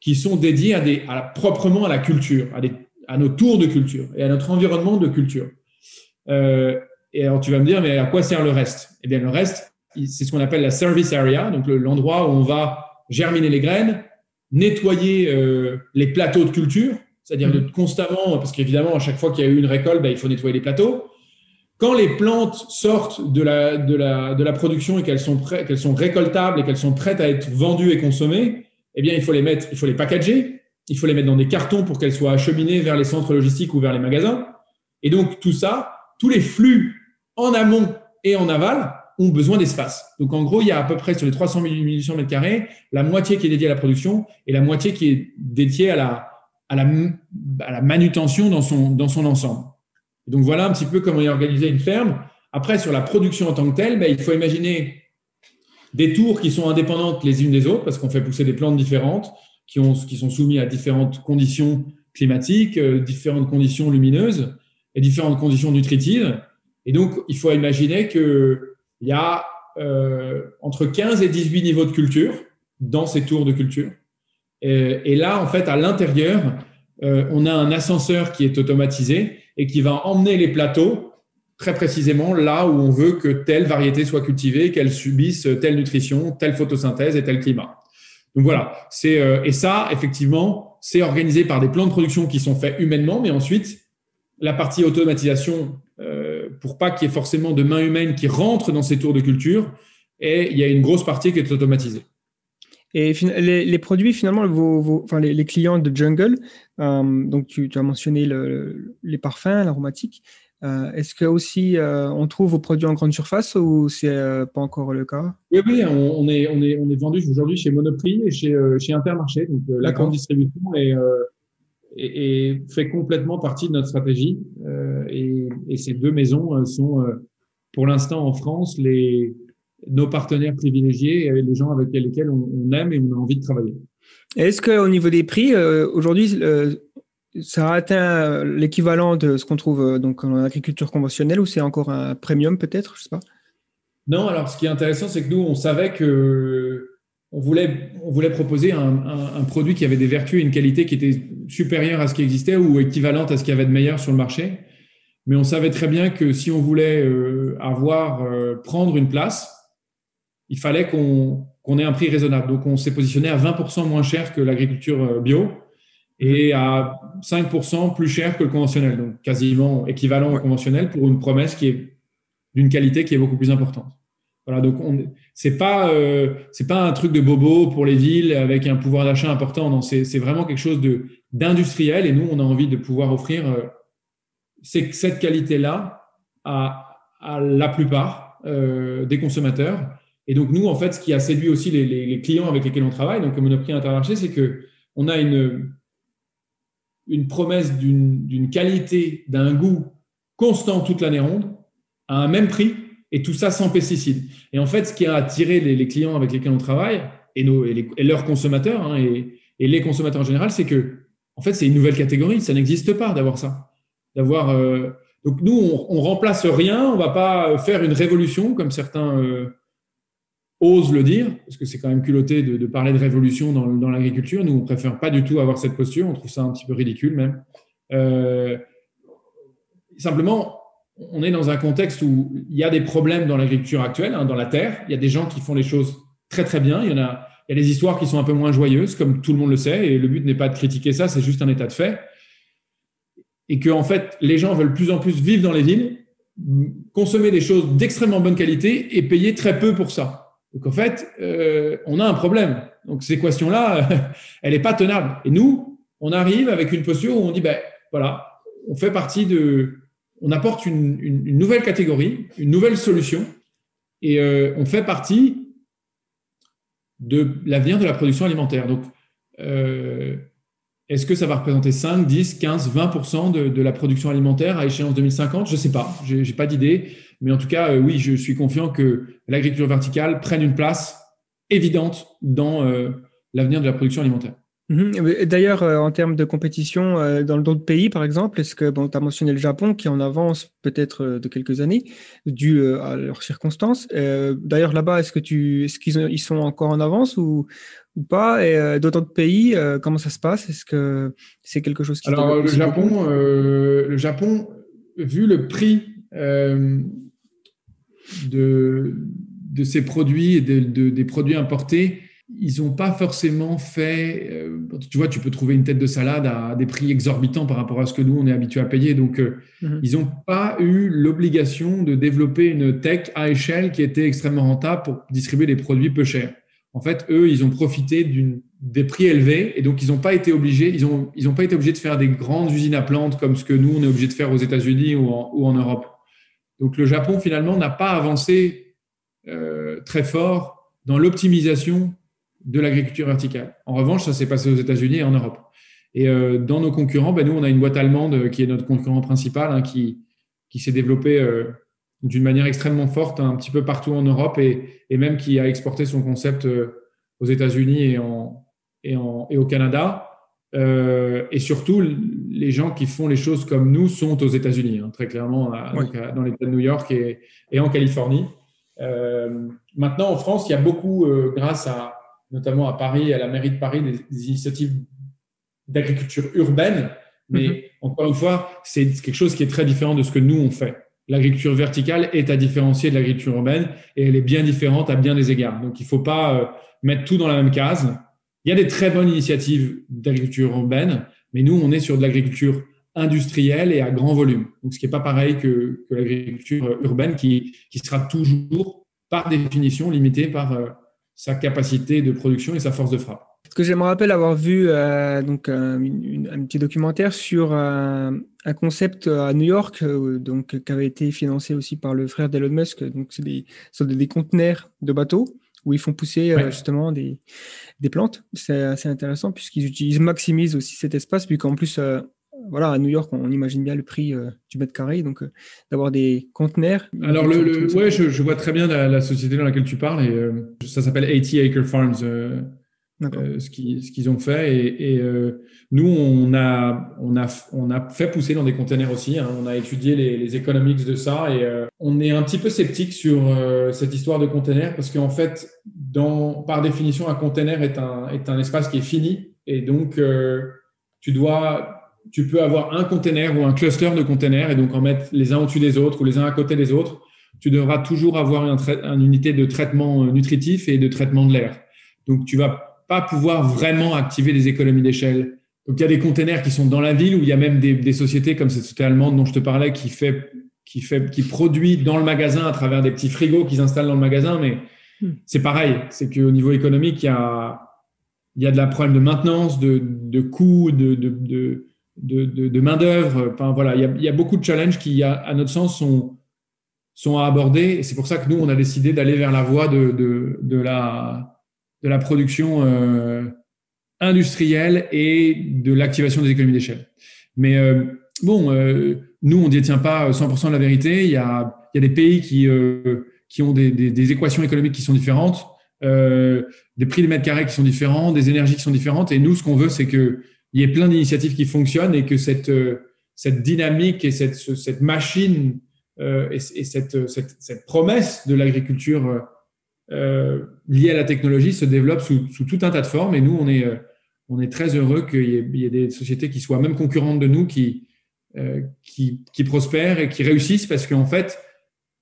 qui sont dédiés à proprement à la culture, à nos tours de culture et à notre environnement de culture. Euh, et alors, tu vas me dire, mais à quoi sert le reste? Eh bien, le reste, c'est ce qu'on appelle la service area, donc l'endroit où on va germiner les graines, nettoyer euh, les plateaux de culture, c'est-à-dire mmh. constamment, parce qu'évidemment, à chaque fois qu'il y a eu une récolte, ben, il faut nettoyer les plateaux. Quand les plantes sortent de la, de de production et qu'elles sont, sont récoltables et qu'elles sont prêtes à être vendues et consommées, eh bien, il faut les mettre, il faut les packager, il faut les mettre dans des cartons pour qu'elles soient acheminées vers les centres logistiques ou vers les magasins. Et donc, tout ça, tous les flux en amont et en aval ont besoin d'espace. Donc, en gros, il y a à peu près sur les 300 800 mètres carrés, la moitié qui est dédiée à la production et la moitié qui est dédiée à la, à la, manutention dans son, ensemble. Donc, voilà un petit peu comment est organisé une ferme. Après, sur la production en tant que telle, ben, il faut imaginer des tours qui sont indépendantes les unes des autres parce qu'on fait pousser des plantes différentes qui sont soumises à différentes conditions climatiques, euh, différentes conditions lumineuses et différentes conditions nutritives. Et donc, il faut imaginer qu'il y a euh, entre 15 et 18 niveaux de culture dans ces tours de culture. Et, et là, en fait, à l'intérieur, euh, on a un ascenseur qui est automatisé et qui va emmener les plateaux très précisément là où on veut que telle variété soit cultivée, qu'elle subisse telle nutrition, telle photosynthèse et tel climat. Donc voilà, c'est euh, et ça effectivement, c'est organisé par des plans de production qui sont faits humainement, mais ensuite la partie automatisation euh, pour pas qu'il y ait forcément de main humaine qui rentre dans ces tours de culture, et il y a une grosse partie qui est automatisée. Et les, produits, finalement, vos, enfin, les, clients de Jungle, euh, donc tu, as mentionné les parfums, l'aromatiques. Euh, est-ce que aussi euh, on trouve vos produits en grande surface ou c'est pas encore le cas? Oui, oui, on, est, on est, on est vendu aujourd'hui chez Monoprix et chez, chez Intermarché. Donc la grande distribution est, et, fait complètement partie de notre stratégie. Et, et, ces deux maisons sont, pour l'instant en France, les, nos partenaires privilégiés et les gens avec lesquels on, aime et on a envie de travailler. Est-ce qu'au niveau des prix, euh, aujourd'hui, euh, ça a atteint l'équivalent de ce qu'on trouve euh, donc en agriculture conventionnelle ou c'est encore un premium peut-être? Je sais pas. Non, alors ce qui est intéressant, c'est que nous, on savait que on voulait, on voulait proposer un, un, produit qui avait des vertus et une qualité qui était supérieure à ce qui existait ou équivalente à ce qu'il y avait de meilleur sur le marché. Mais on savait très bien que si on voulait avoir, prendre une place, il fallait qu'on ait un prix raisonnable. Donc, on s'est positionné à 20% moins cher que l'agriculture euh, bio et à 5% plus cher que le conventionnel, donc quasiment équivalent au conventionnel pour une promesse qui est d'une qualité qui est beaucoup plus importante. Voilà, donc c'est pas euh, c'est pas un truc de bobo pour les villes avec un pouvoir d'achat important. Non, c'est vraiment quelque chose de d'industriel et nous on a envie de pouvoir offrir euh, cette qualité là à, à la plupart euh, des consommateurs et donc, nous, en fait, ce qui a séduit aussi les, clients avec lesquels on travaille, donc Monoprix Intermarché, c'est qu'on a une, une promesse d'une qualité, d'un goût constant toute l'année ronde, à un même prix, et tout ça sans pesticides. Et en fait, ce qui a attiré les, clients avec lesquels on travaille, et, nos, et, leurs consommateurs, hein, et, les consommateurs en général, c'est que, en fait, c'est une nouvelle catégorie. Ça n'existe pas d'avoir ça. D'avoir. Euh, donc, nous, on, on, remplace rien. On va pas faire une révolution comme certains. Euh, ose le dire, parce que c'est quand même culotté de, parler de révolution dans, l'agriculture. Nous, on préfère pas du tout avoir cette posture. On trouve ça un petit peu ridicule même. Euh, simplement, on est dans un contexte où il y a des problèmes dans l'agriculture actuelle, hein, dans la terre. Il y a des gens qui font les choses très très bien. Il y en a, il y a des histoires qui sont un peu moins joyeuses, comme tout le monde le sait. Et le but n'est pas de critiquer ça, c'est juste un état de fait. Et que en fait, les gens veulent plus en plus vivre dans les villes, consommer des choses d'extrêmement bonne qualité et payer très peu pour ça. Donc en fait, euh, on a un problème. Donc ces questions-là, elle n'est pas tenable. Et nous, on arrive avec une posture où on dit, ben voilà, on fait partie de, on apporte une, nouvelle catégorie, une nouvelle solution, et euh, on fait partie de l'avenir de la production alimentaire. Donc, euh, est-ce que ça va représenter 5, 10, 15, 20% de, de, la production alimentaire à échéance 2050 Je ne sais pas, je n'ai pas d'idée. Mais en tout cas, euh, oui, je suis confiant que l'agriculture verticale prenne une place évidente dans euh, l'avenir de la production alimentaire. Mhm. D'ailleurs, euh, en termes de compétition dans d'autres pays, par exemple, est-ce que bon, tu as mentionné le Japon qui en avance peut-être de quelques années dû à leurs circonstances. D'ailleurs, là-bas, est-ce que tu, est-ce qu'ils ils sont encore en avance ou, ou pas? Et d'autres pays, comment ça se passe? Est-ce que c'est quelque chose qui Alors le Japon, le Japon, vu le prix de, de ces produits et de, des produits importés, ils n'ont pas forcément fait. Euh, tu vois, tu peux trouver une tête de salade à des prix exorbitants par rapport à ce que nous, on est habitué à payer. Donc, euh, mhm. ils n'ont pas eu l'obligation de développer une tech à échelle qui était extrêmement rentable pour distribuer des produits peu chers. En fait, eux, ils ont profité des prix élevés et donc ils n'ont pas été obligés. Ils n'ont ils ont pas été obligés de faire des grandes usines à plantes comme ce que nous, on est obligé de faire aux États-Unis ou ou en Europe. Donc le Japon, finalement, n'a pas avancé euh, très fort dans l'optimisation de l'agriculture verticale. En revanche, ça s'est passé aux États-Unis et en Europe. Et euh, dans nos concurrents, ben, nous, on a une boîte allemande euh, qui est notre concurrent principal, hein, qui, s'est développée d'une manière extrêmement forte un petit peu partout en Europe et, même qui a exporté son concept aux États-Unis et au Canada. Euh, et surtout, les gens qui font les choses comme nous sont aux États-Unis, hein, très clairement, dans l'État de New York et, et en Californie. Euh, maintenant, en France, il y a beaucoup, euh, grâce à notamment à Paris, à la mairie de Paris, des, initiatives d'agriculture urbaine. Mais mm-hmm. encore une fois, c'est quelque chose qui est très différent de ce que nous on fait. L'agriculture verticale est à différencier de l'agriculture urbaine et elle est bien différente à bien des égards. Donc, il ne faut pas euh, mettre tout dans la même case. Il y a des très bonnes initiatives d'agriculture urbaine, mais nous, on est sur de l'agriculture industrielle et à grand volume. Donc, ce qui n'est pas pareil que, l'agriculture urbaine qui, sera toujours, par définition, limitée par euh, sa capacité de production et sa force de frappe. Ce que je me rappelle avoir vu euh, donc un, petit documentaire sur un, concept à New York, euh, donc qui avait été financé aussi par le frère d'Elon Musk. Donc c'est des, des conteneurs de bateaux où ils font pousser justement des, des plantes. C'est assez intéressant puisqu'ils utilisent, maximisent aussi cet espace, puis qu'en plus, euh, voilà, à New York, on imagine bien le prix euh, du mètre carré, donc euh, d'avoir des conteneurs. Alors, le, ouais, je, vois très bien la, société dans laquelle tu parles, et ça s'appelle 80 Acre Farms. Euh, ce qu'ils ont fait. Et, euh, nous, on a, fait pousser dans des containers aussi. Hein. On a étudié les, les economics de ça et euh, on est un petit peu sceptique sur cette histoire de container parce qu'en fait, par définition, un container est un, espace qui est fini. Et donc, tu dois tu peux avoir un container ou un cluster de containers et donc en mettre les uns au-dessus des autres ou les uns à côté des autres. Tu devras toujours avoir une unité de traitement nutritif et de traitement de l'air. Donc, tu vas pouvoir vraiment activer des économies d'échelle. Donc, il y a des containers qui sont dans la ville où il y a même des, sociétés comme cette société allemande dont je te parlais qui fait, qui fait, qui produit dans le magasin à travers des petits frigos qu'ils installent dans le magasin. Mais hmm. c'est pareil. C'est qu'au niveau économique, il y a, il y a de la problème de maintenance, de, de coûts, de, de, de, de main d'œuvre. Enfin, voilà, il y, a, il y, a, beaucoup de challenges qui, à, notre sens, sont, sont à aborder. Et c'est pour ça que nous, on a décidé d'aller vers la voie de, de, de la, de la production euh, industrielle et de l'activation des économies d'échelle. Mais euh, bon, euh, nous, on ne détient pas 100% de la vérité. Il y a, il y a des pays qui, qui ont des, des, équations économiques qui sont différentes, des prix des mètres carrés qui sont différents, des énergies qui sont différentes. Et nous, ce qu'on veut, c'est qu'il y ait plein d'initiatives qui fonctionnent et que cette, cette dynamique et cette, cette machine et, et cette, cette, cette, promesse de l'agriculture euh, liées à la technologie se développent sous, tout un tas de formes. Et nous, on est, euh, on est très heureux qu'il y, ait des sociétés qui soient même concurrentes de nous, qui, euh, qui, qui, prospèrent et qui réussissent parce qu'en fait,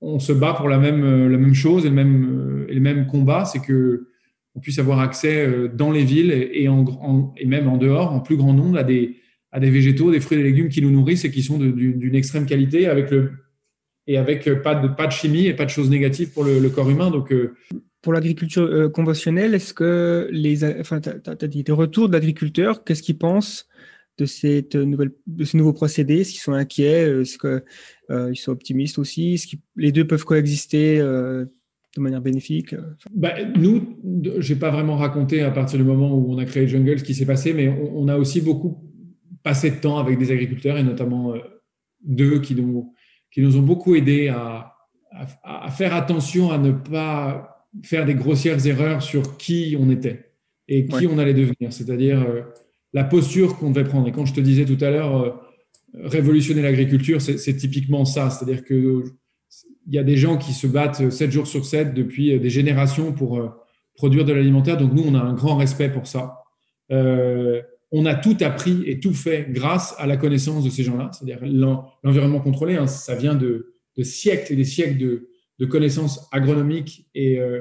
on se bat pour la même, la même chose et le même, et le même combat, c'est que on puisse avoir accès dans les villes et, en, et même en dehors, en plus grand nombre, à des, à des végétaux, des fruits et des légumes qui nous nourrissent et qui sont d'une extrême qualité avec le, et avec pas de, pas de chimie et pas de choses négatives pour le, corps humain. Donc, pour l'agriculture euh, conventionnelle, est-ce que les, enfin, tu as, dit des retours d'agriculteurs, qu'est-ce qu'ils pensent de cette nouvelle, de ce nouveau procédé Est-ce qu'ils sont inquiets? Est-ce qu'ils sont optimistes aussi? Est-ce que les deux peuvent coexister de manière bénéfique? Bah, Nous, je n'ai pas vraiment raconté à partir du moment où on a créé Jungle ce qui s'est passé, mais on, a aussi beaucoup passé de temps avec des agriculteurs et notamment deux qui nous, qui nous ont beaucoup aidés à, à, faire attention à ne pas faire des grossières erreurs sur qui on était et qui on allait devenir, c'est-à-dire euh, la posture qu'on devait prendre. Et quand je te disais tout à l'heure, euh, révolutionner l'agriculture, c'est typiquement ça, c'est-à-dire que il y a des gens qui se battent 7 jours sur 7 depuis des générations pour euh, produire de l'alimentaire. Donc nous, on a un grand respect pour ça. On a tout appris et tout fait grâce à la connaissance de ces gens-là, c'est-à-dire l'environnement contrôlé. Hein, ça vient de, siècles et des siècles de, connaissances agronomiques et, euh,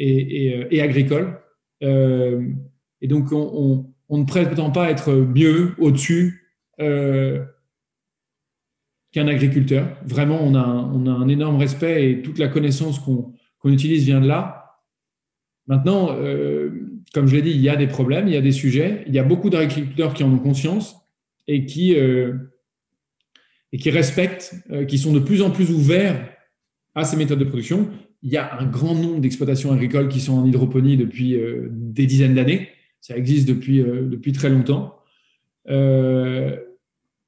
euh, et, agricoles. Euh, et donc, on, ne prétend pas être mieux au-dessus qu'un agriculteur. Vraiment, on a, un, on a, un, énorme respect et toute la connaissance qu'on utilise vient de là. Maintenant, comme je l'ai dit, il y a des problèmes, il y a des sujets. Il y a beaucoup d'agriculteurs qui en ont conscience et qui, et qui respectent, euh, qui sont de plus en plus ouverts à ces méthodes de production. Il y a un grand nombre d'exploitations agricoles qui sont en hydroponie depuis euh, des dizaines d'années. Ça existe depuis, euh, depuis très longtemps. et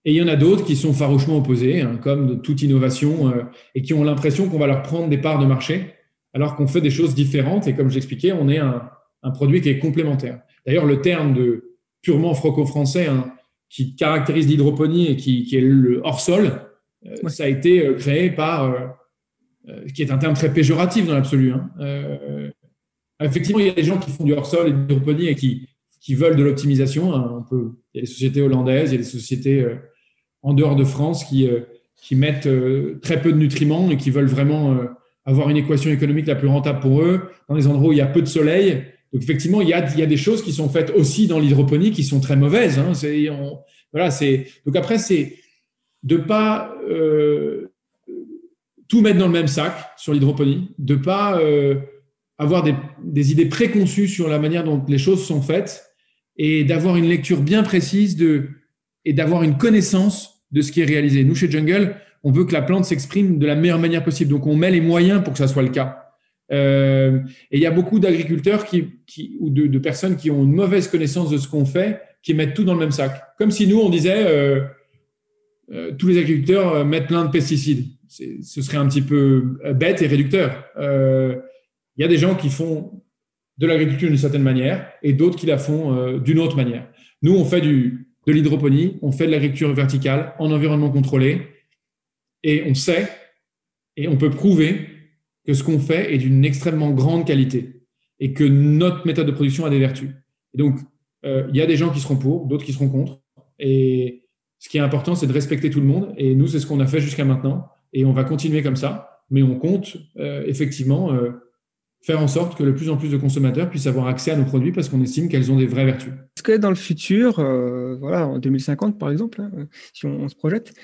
il y en a d'autres qui sont farouchement opposés, hein, comme de toute innovation, et qui ont l'impression qu'on va leur prendre des parts de marché, alors qu'on fait des choses différentes. Et comme j'expliquais, on est un, un, produit qui est complémentaire. D'ailleurs, le terme de purement franco-français, hein, qui caractérise l'hydroponie et qui, est le hors-sol, euh, ça a été euh, créé par, euh, qui est un terme très péjoratif dans l'absolu. Hein. effectivement, il y a des gens qui font du hors-sol et de l'hydroponie et qui, qui veulent de l'optimisation. Hein, il y a des sociétés hollandaises, il y a des sociétés en dehors de France qui, qui mettent très peu de nutriments et qui veulent vraiment avoir une équation économique la plus rentable pour eux, dans des endroits où il y a peu de soleil donc effectivement, il y, a, des choses qui sont faites aussi dans l'hydroponie qui sont très mauvaises. Hein. voilà, c'est donc après c'est de pas euh, tout mettre dans le même sac sur l'hydroponie, de pas euh, avoir des, idées préconçues sur la manière dont les choses sont faites et d'avoir une lecture bien précise et d'avoir une connaissance de ce qui est réalisé. Nous chez Jungle, on veut que la plante s'exprime de la meilleure manière possible. Donc on met les moyens pour que ça soit le cas. Euh, et il y a beaucoup d'agriculteurs qui, ou de, personnes qui ont une mauvaise connaissance de ce qu'on fait, qui mettent tout dans le même sac. Comme si nous, on disait, euh, euh, tous les agriculteurs mettent plein de pesticides. Ce serait un petit peu bête et réducteur. Il y a des gens qui font de l'agriculture d'une certaine manière et d'autres qui la font d'une autre manière. Nous, on fait du, de l'hydroponie, on fait de l'agriculture verticale en environnement contrôlé et on sait et on peut prouver que ce qu'on fait est d'une extrêmement grande qualité et que notre méthode de production a des vertus. Et donc, euh, il y a des gens qui seront pour, d'autres qui seront contre. Et ce qui est important, c'est de respecter tout le monde. Et nous, c'est ce qu'on a fait jusqu'à maintenant. Et on va continuer comme ça. Mais on compte euh, effectivement euh, faire en sorte que de plus en plus de consommateurs puissent avoir accès à nos produits parce qu'on estime qu'elles ont des vraies vertus. Est-ce que dans le futur, voilà, en 2050 par exemple, hein, si on, se projette,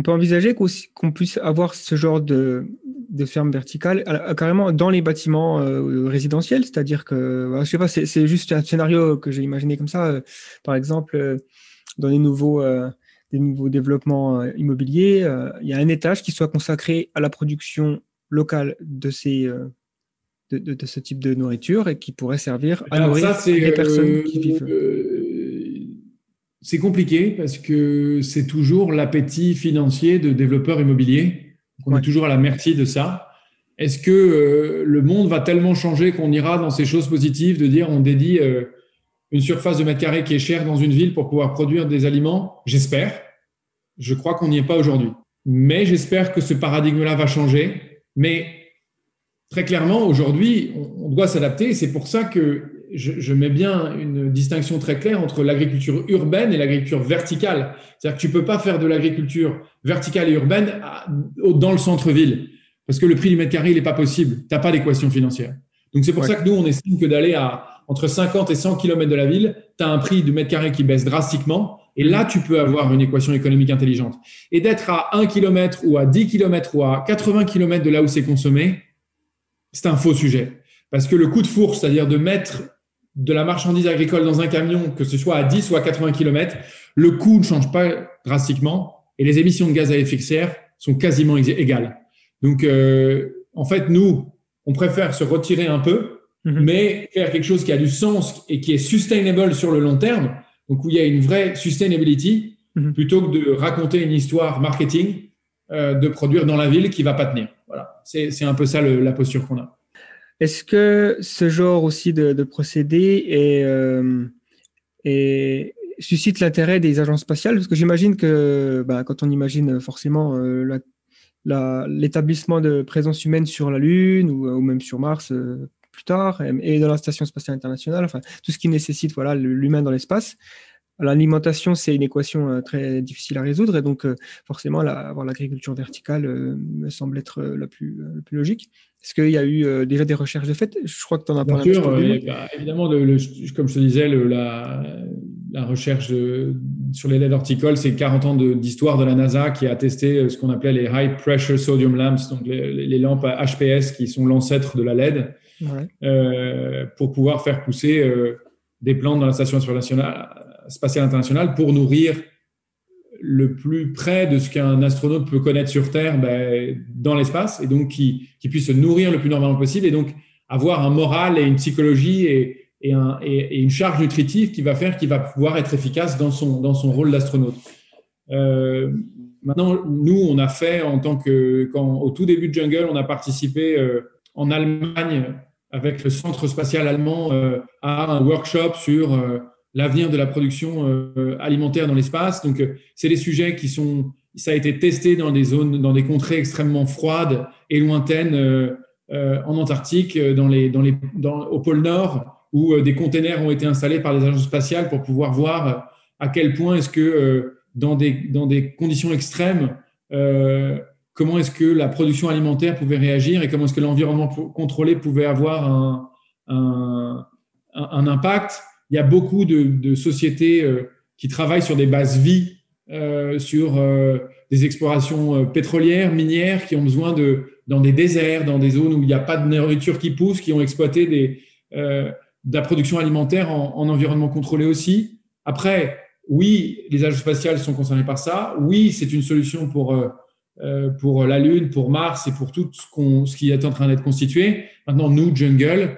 on peut envisager qu'on puisse avoir ce genre de, de ferme verticale carrément dans les bâtiments euh, résidentiels, c'est-à-dire que, je sais pas, c'est juste un scénario que j'ai imaginé comme ça. Euh, par exemple, euh, dans les nouveaux, des nouveaux développements immobiliers, il y a un étage qui soit consacré à la production locale de ces de, ce type de nourriture et qui pourrait servir à nourrir les personnes qui vivent c'est compliqué parce que c'est toujours l'appétit financier de développeurs immobiliers. On est toujours à la merci de ça. Est-ce que euh, le monde va tellement changer qu'on ira dans ces choses positives de dire on dédie euh, une surface de mètre carré qui est chère dans une ville pour pouvoir produire des aliments? J'espère. Je crois qu'on n'y est pas aujourd'hui. Mais j'espère que ce paradigme-là va changer. Mais très clairement, aujourd'hui, on doit s'adapter. C'est pour ça que je, mets bien une distinction très claire entre l'agriculture urbaine et l'agriculture verticale. C'est-à-dire que tu peux pas faire de l'agriculture verticale et urbaine dans le centre-ville parce que le prix du mètre carré, il n'est pas possible. Tu n'as pas d'équation financière. Donc, c'est pour ça que nous, on estime que d'aller à entre 50 et 100 km de la ville, tu as un prix du mètre carré qui baisse drastiquement. Et là, tu peux avoir une équation économique intelligente. Et d'être à 1 km ou à 10 km ou à 80 km de là où c'est consommé, c'est un faux sujet. Parce que le coup de fourche, c'est-à-dire de mettre de la marchandise agricole dans un camion, que ce soit à 10 ou à 80 km, le coût ne change pas drastiquement et les émissions de gaz à effet de serre sont quasiment égales. Donc, euh, en fait, nous, on préfère se retirer un peu, mhm. mais faire quelque chose qui a du sens et qui est sustainable sur le long terme, donc où il y a une vraie sustainability, mhm. plutôt que de raconter une histoire marketing euh, de produire dans la ville qui va pas tenir. Voilà, c'est un peu ça la posture qu'on a. Est-ce que ce genre aussi de, procédé euh, suscite l'intérêt des agences spatiales? Parce que j'imagine que bah, quand on imagine forcément euh, l'établissement de présence humaine sur la Lune ou, même sur Mars plus tard, et dans la Station spatiale internationale, enfin tout ce qui nécessite voilà l'humain dans l'espace, L'alimentation, c'est une équation euh, très difficile à résoudre et donc euh, forcément, avoir l'agriculture verticale euh, me semble être la plus, plus logique. Est-ce qu'il y a eu déjà des recherches de fait? Je crois que tu en as parlé un peu. Bah, évidemment, comme je te disais, la, la, recherche sur les LED horticoles, c'est 40 ans d'histoire de, la NASA qui a testé ce qu'on appelait les High Pressure Sodium Lamps, donc les, lampes HPS qui sont l'ancêtre de la LED, pour pouvoir faire pousser des plantes dans la station internationale spatiale internationale pour nourrir le plus près de ce qu'un astronaute peut connaître sur Terre ben, dans l'espace, et donc qui, puisse se nourrir le plus normalement possible, et donc avoir un moral et une psychologie et, et, un, et, une charge nutritive qui va faire qu'il va pouvoir être efficace dans son, dans son rôle d'astronaute. Euh, maintenant, nous, on a fait en tant que, au tout début de Jungle, on a participé euh, en Allemagne avec le centre spatial allemand euh, à un workshop sur l'avenir de la production euh, alimentaire dans l'espace. Donc, euh, c'est des sujets qui sont, ça a été testé dans des zones, dans des contrées extrêmement froides et lointaines euh, en Antarctique, dans les, dans les, dans, au pôle Nord, où des containers ont été installés par les agences spatiales pour pouvoir voir à quel point est-ce que dans des, dans des conditions extrêmes, comment est-ce que la production alimentaire pouvait réagir et comment est-ce que l'environnement contrôlé pouvait avoir un, un, un impact il y a beaucoup de, sociétés euh, qui travaillent sur des bases vie, euh, sur euh, des explorations pétrolières, minières, qui ont besoin de, dans des déserts, dans des zones où il n'y a pas de nourriture qui pousse, qui ont exploité de la production alimentaire en, environnement contrôlé aussi. Après, oui, les agences spatiales sont concernées par ça. Oui, c'est une solution pour, pour la Lune, pour Mars et pour tout ce qui est en train d'être constitué. Maintenant, nous, Jungle,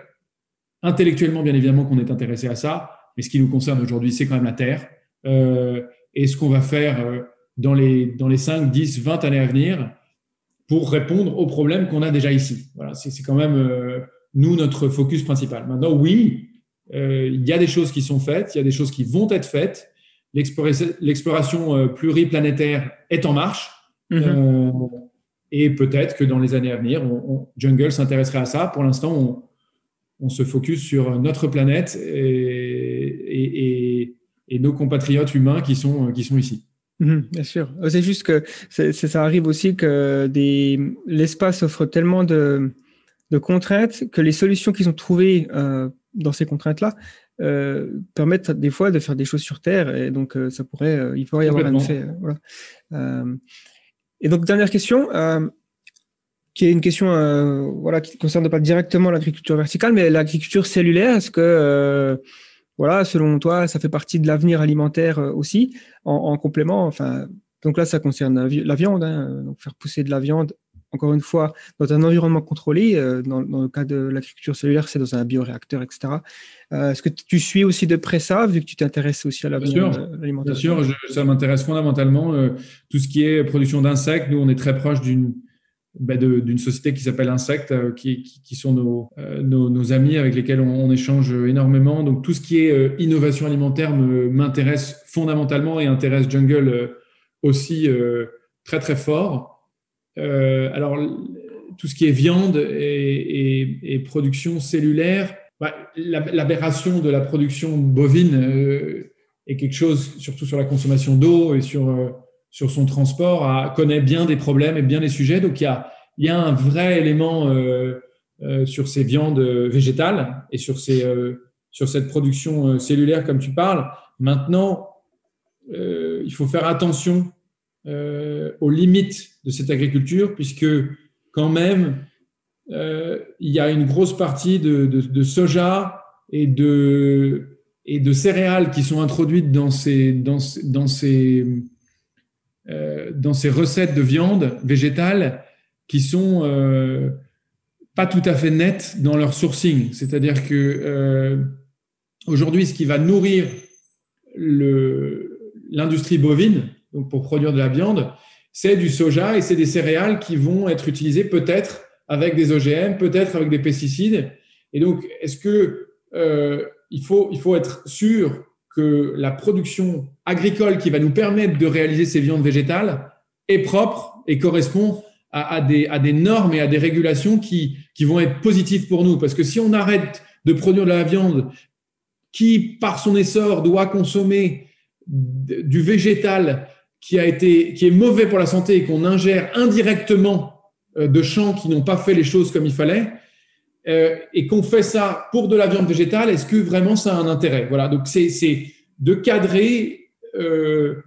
Intellectuellement, bien évidemment, qu'on est intéressé à ça, mais ce qui nous concerne aujourd'hui, c'est quand même la Terre. Euh, et ce qu'on va faire euh, dans, les, dans les 5, 10, 20 années à venir pour répondre aux problèmes qu'on a déjà ici. Voilà, c'est quand même, euh, nous, notre focus principal. Maintenant, oui, il y a des choses qui sont faites, il y a des choses qui vont être faites. L'exploration pluriplanétaire est en marche. Mm-hmm. et peut-être que dans les années à venir, Jungle s'intéresserait à ça. Pour l'instant, on, on se focus sur notre planète et, nos compatriotes humains qui sont, qui sont ici. Mhm, bien sûr. C'est juste que ça arrive aussi que l'espace offre tellement de, contraintes que les solutions qu'ils ont trouvées euh, dans ces contraintes-là euh, permettent des fois de faire des choses sur Terre. Et donc, euh, ça pourrait, il pourrait y avoir un effet. et donc, dernière question qui est une question euh, voilà, qui ne concerne pas directement l'agriculture verticale, mais l'agriculture cellulaire. Est-ce que, euh, voilà, selon toi, ça fait partie de l'avenir alimentaire euh, aussi, en, complément enfin, Donc là, ça concerne la, viande, hein, donc faire pousser de la viande, encore une fois, dans un environnement contrôlé. Dans, le cas de l'agriculture cellulaire, c'est dans un bioréacteur, etc. Est-ce que tu suis aussi de près ça, vu que tu t'intéresses aussi à l'avenir alimentaire? Bien sûr, ça m'intéresse fondamentalement. tout ce qui est production d'insectes, nous, on est très proche d'une bah, d'une société qui s'appelle Insect, euh, qui, sont euh, nos, amis avec lesquels on, échange énormément. Donc tout ce qui est euh, innovation alimentaire m'intéresse fondamentalement et intéresse Jungle aussi très très fort. alors tout ce qui est viande et, et, production cellulaire, bah, l'aberration de la production bovine est quelque chose, surtout sur la consommation d'eau et sur sur son transport connaît bien des problèmes et bien des sujets. Donc il y a, il y a un vrai élément euh, euh, sur ces viandes végétales et sur, ces, euh, sur cette production cellulaire comme tu parles. Maintenant, il faut faire attention aux limites de cette agriculture puisque quand même, euh, il y a une grosse partie de, de, de, soja et de, et de céréales qui sont introduites dans ces, dans, dans ces, euh, dans ces recettes de viande végétale qui sont euh, pas tout à fait nettes dans leur sourcing. C'est-à-dire que euh, aujourd'hui, ce qui va nourrir l'industrie bovine, pour produire de la viande, c'est du soja et c'est des céréales qui vont être utilisées peut-être avec des OGM, peut-être avec des pesticides. Et donc, est-ce que euh, il, faut, il faut être sûr que la production agricole qui va nous permettre de réaliser ces viandes végétales est propre et correspond à, des, à des normes et à des régulations qui, qui vont être positives pour nous. Parce que si on arrête de produire de la viande qui, par son essor, doit consommer du végétal qui a été, qui est mauvais pour la santé et qu'on ingère indirectement euh, de champs qui n'ont pas fait les choses comme il fallait, euh, et qu'on fait ça pour de la viande végétale, est-ce que vraiment ça a un intérêt? Voilà, donc c'est de cadrer euh,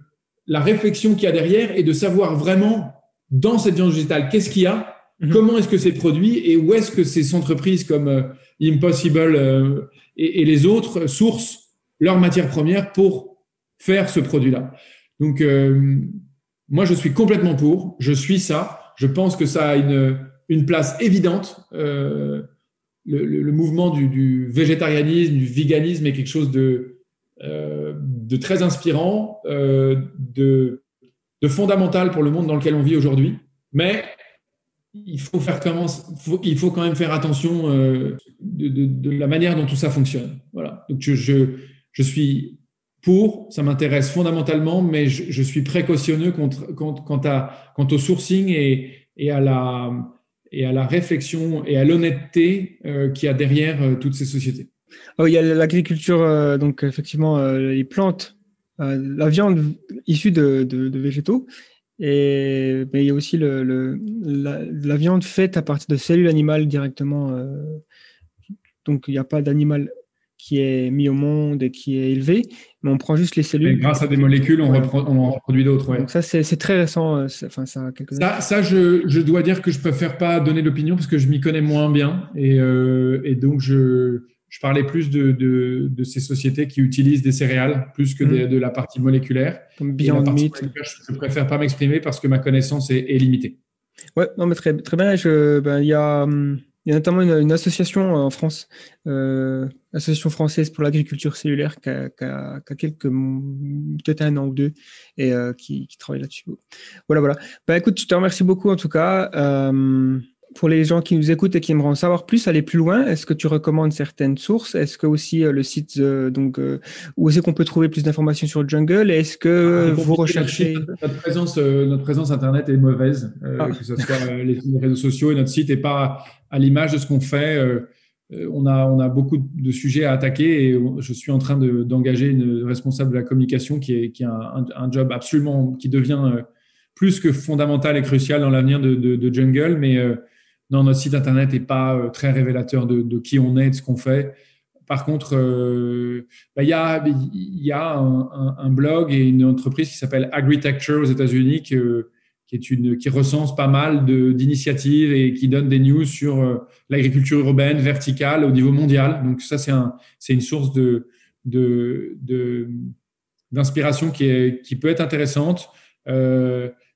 la réflexion qu'il y a derrière et de savoir vraiment dans cette viande végétale qu'est-ce qu'il y a, mhm. comment est-ce que c'est produit et où est-ce que ces entreprises comme euh, Impossible euh, et, et, les autres sourcent leurs matières premières pour faire ce produit-là. Donc, moi, je suis complètement pour. Je suis ça. Je pense que ça a une, une place évidente. Le, le, le, mouvement du, du, végétarianisme, du véganisme est quelque chose de, euh, de très inspirant, euh, de, fondamental pour le monde dans lequel on vit aujourd'hui. Mais il faut, faire il faut quand même faire attention euh, de, la manière dont tout ça fonctionne. Voilà. Donc, je, suis pour, ça m'intéresse fondamentalement, mais je, suis précautionneux quant, au sourcing et, et, à la, et à la réflexion et à l'honnêteté euh, qu'il y a derrière euh, toutes ces sociétés. Oh, il y a l'agriculture, euh, donc effectivement, euh, les plantes, euh, la viande issue de, de, de, végétaux, et mais il y a aussi le, le la, la, viande faite à partir de cellules animales directement. donc il n'y a pas d'animal qui est mis au monde et qui est élevé, mais on prend juste les cellules. Et grâce à des molécules, on, ouais. on en reproduit d'autres. Ouais. Donc ça, c'est très récent. Enfin, ça, ça, ça je, je, dois dire que je préfère pas donner l'opinion parce que je m'y connais moins bien. Et, et donc, je, je, parlais plus de, de, de, ces sociétés qui utilisent des céréales plus que mmh. de, de, la partie moléculaire. Comme Beyond Meat. Je préfère pas m'exprimer parce que ma connaissance est, est limitée. Ouais, non, mais très, très bien. Ben, il y a... Hum, il y a notamment une, une association en France, euh, Association française pour l'agriculture cellulaire, qui a, qui a, qui a quelques, peut-être un an ou deux, et euh, qui, qui, travaille là-dessus. Voilà, voilà. Bah, écoute, je te remercie beaucoup en tout cas. Euh, pour les gens qui nous écoutent et qui aimeraient en savoir plus, aller plus loin, est-ce que tu recommandes certaines sources? Est-ce que aussi euh, le site, euh, donc, euh, où est-ce qu'on peut trouver plus d'informations sur Jungle? Est-ce que ah, vous recherchez notre présence, notre présence internet est mauvaise, ah. que ce soit les, réseaux sociaux et notre site n'est pas à l'image de ce qu'on fait. on a, on a beaucoup de sujets à attaquer et je suis en train d'engager de, une responsable de la communication qui est, qui a un, un, job absolument qui devient plus que fondamental et crucial dans l'avenir de, de, de, Jungle, mais non, notre site internet n'est pas euh, très révélateur de, qui on est, de ce qu'on fait. Par contre, euh, bah, il y a, un, blog et une entreprise qui s'appelle Agritecture aux États-Unis qui, recense pas mal d'initiatives et qui donne des news sur euh, l'agriculture urbaine verticale au niveau mondial. Donc ça, c'est un, une source d'inspiration qui, peut être intéressante.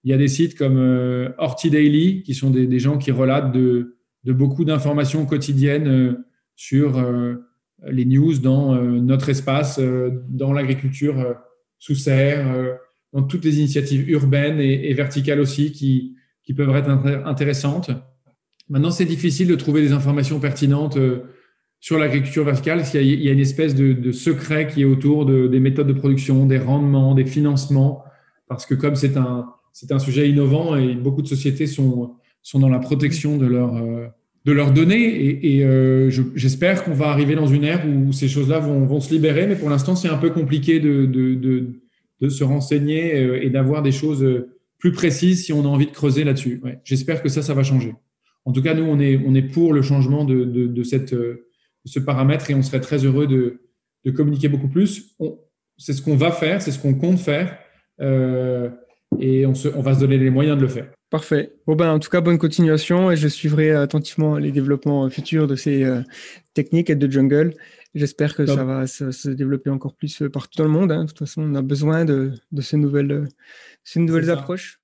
Il y a des sites comme euh, Horty Daily, qui sont des, gens qui relatent de, beaucoup d'informations quotidiennes euh, sur euh, les news dans euh, notre espace, dans l'agriculture sous serre, dans toutes les initiatives urbaines et, verticales aussi qui, peuvent être intéressantes. Maintenant, c'est difficile de trouver des informations pertinentes sur l'agriculture verticale, parce qu'il y, a une espèce de, secret qui est autour de, des méthodes de production, des rendements, des financements, parce que comme c'est un, c'est un sujet innovant et beaucoup de sociétés sont, sont dans la protection de, leur, euh, de leurs données. Et, et euh, j'espère qu'on va arriver dans une ère où ces choses-là vont, vont, se libérer, mais pour l'instant, c'est un peu compliqué de, de, de, de se renseigner euh, et d'avoir des choses plus précises si on a envie de creuser là-dessus. Ouais, j'espère que ça, ça va changer. En tout cas, nous, on est, on est pour le changement de, de, cette, ce paramètre et on serait très heureux de, de communiquer beaucoup plus. C'est ce qu'on va faire, c'est ce qu'on compte faire. Euh, et on, se, on va se donner les moyens de le faire. Parfait. Bon ben, en tout cas, bonne continuation et je suivrai attentivement les développements futurs de ces euh, techniques et de jungle. J'espère que Top. ça va se, se développer encore plus euh, partout dans le monde. hein. De toute façon, on a besoin de, de ces nouvelles, euh, ces nouvelles approches.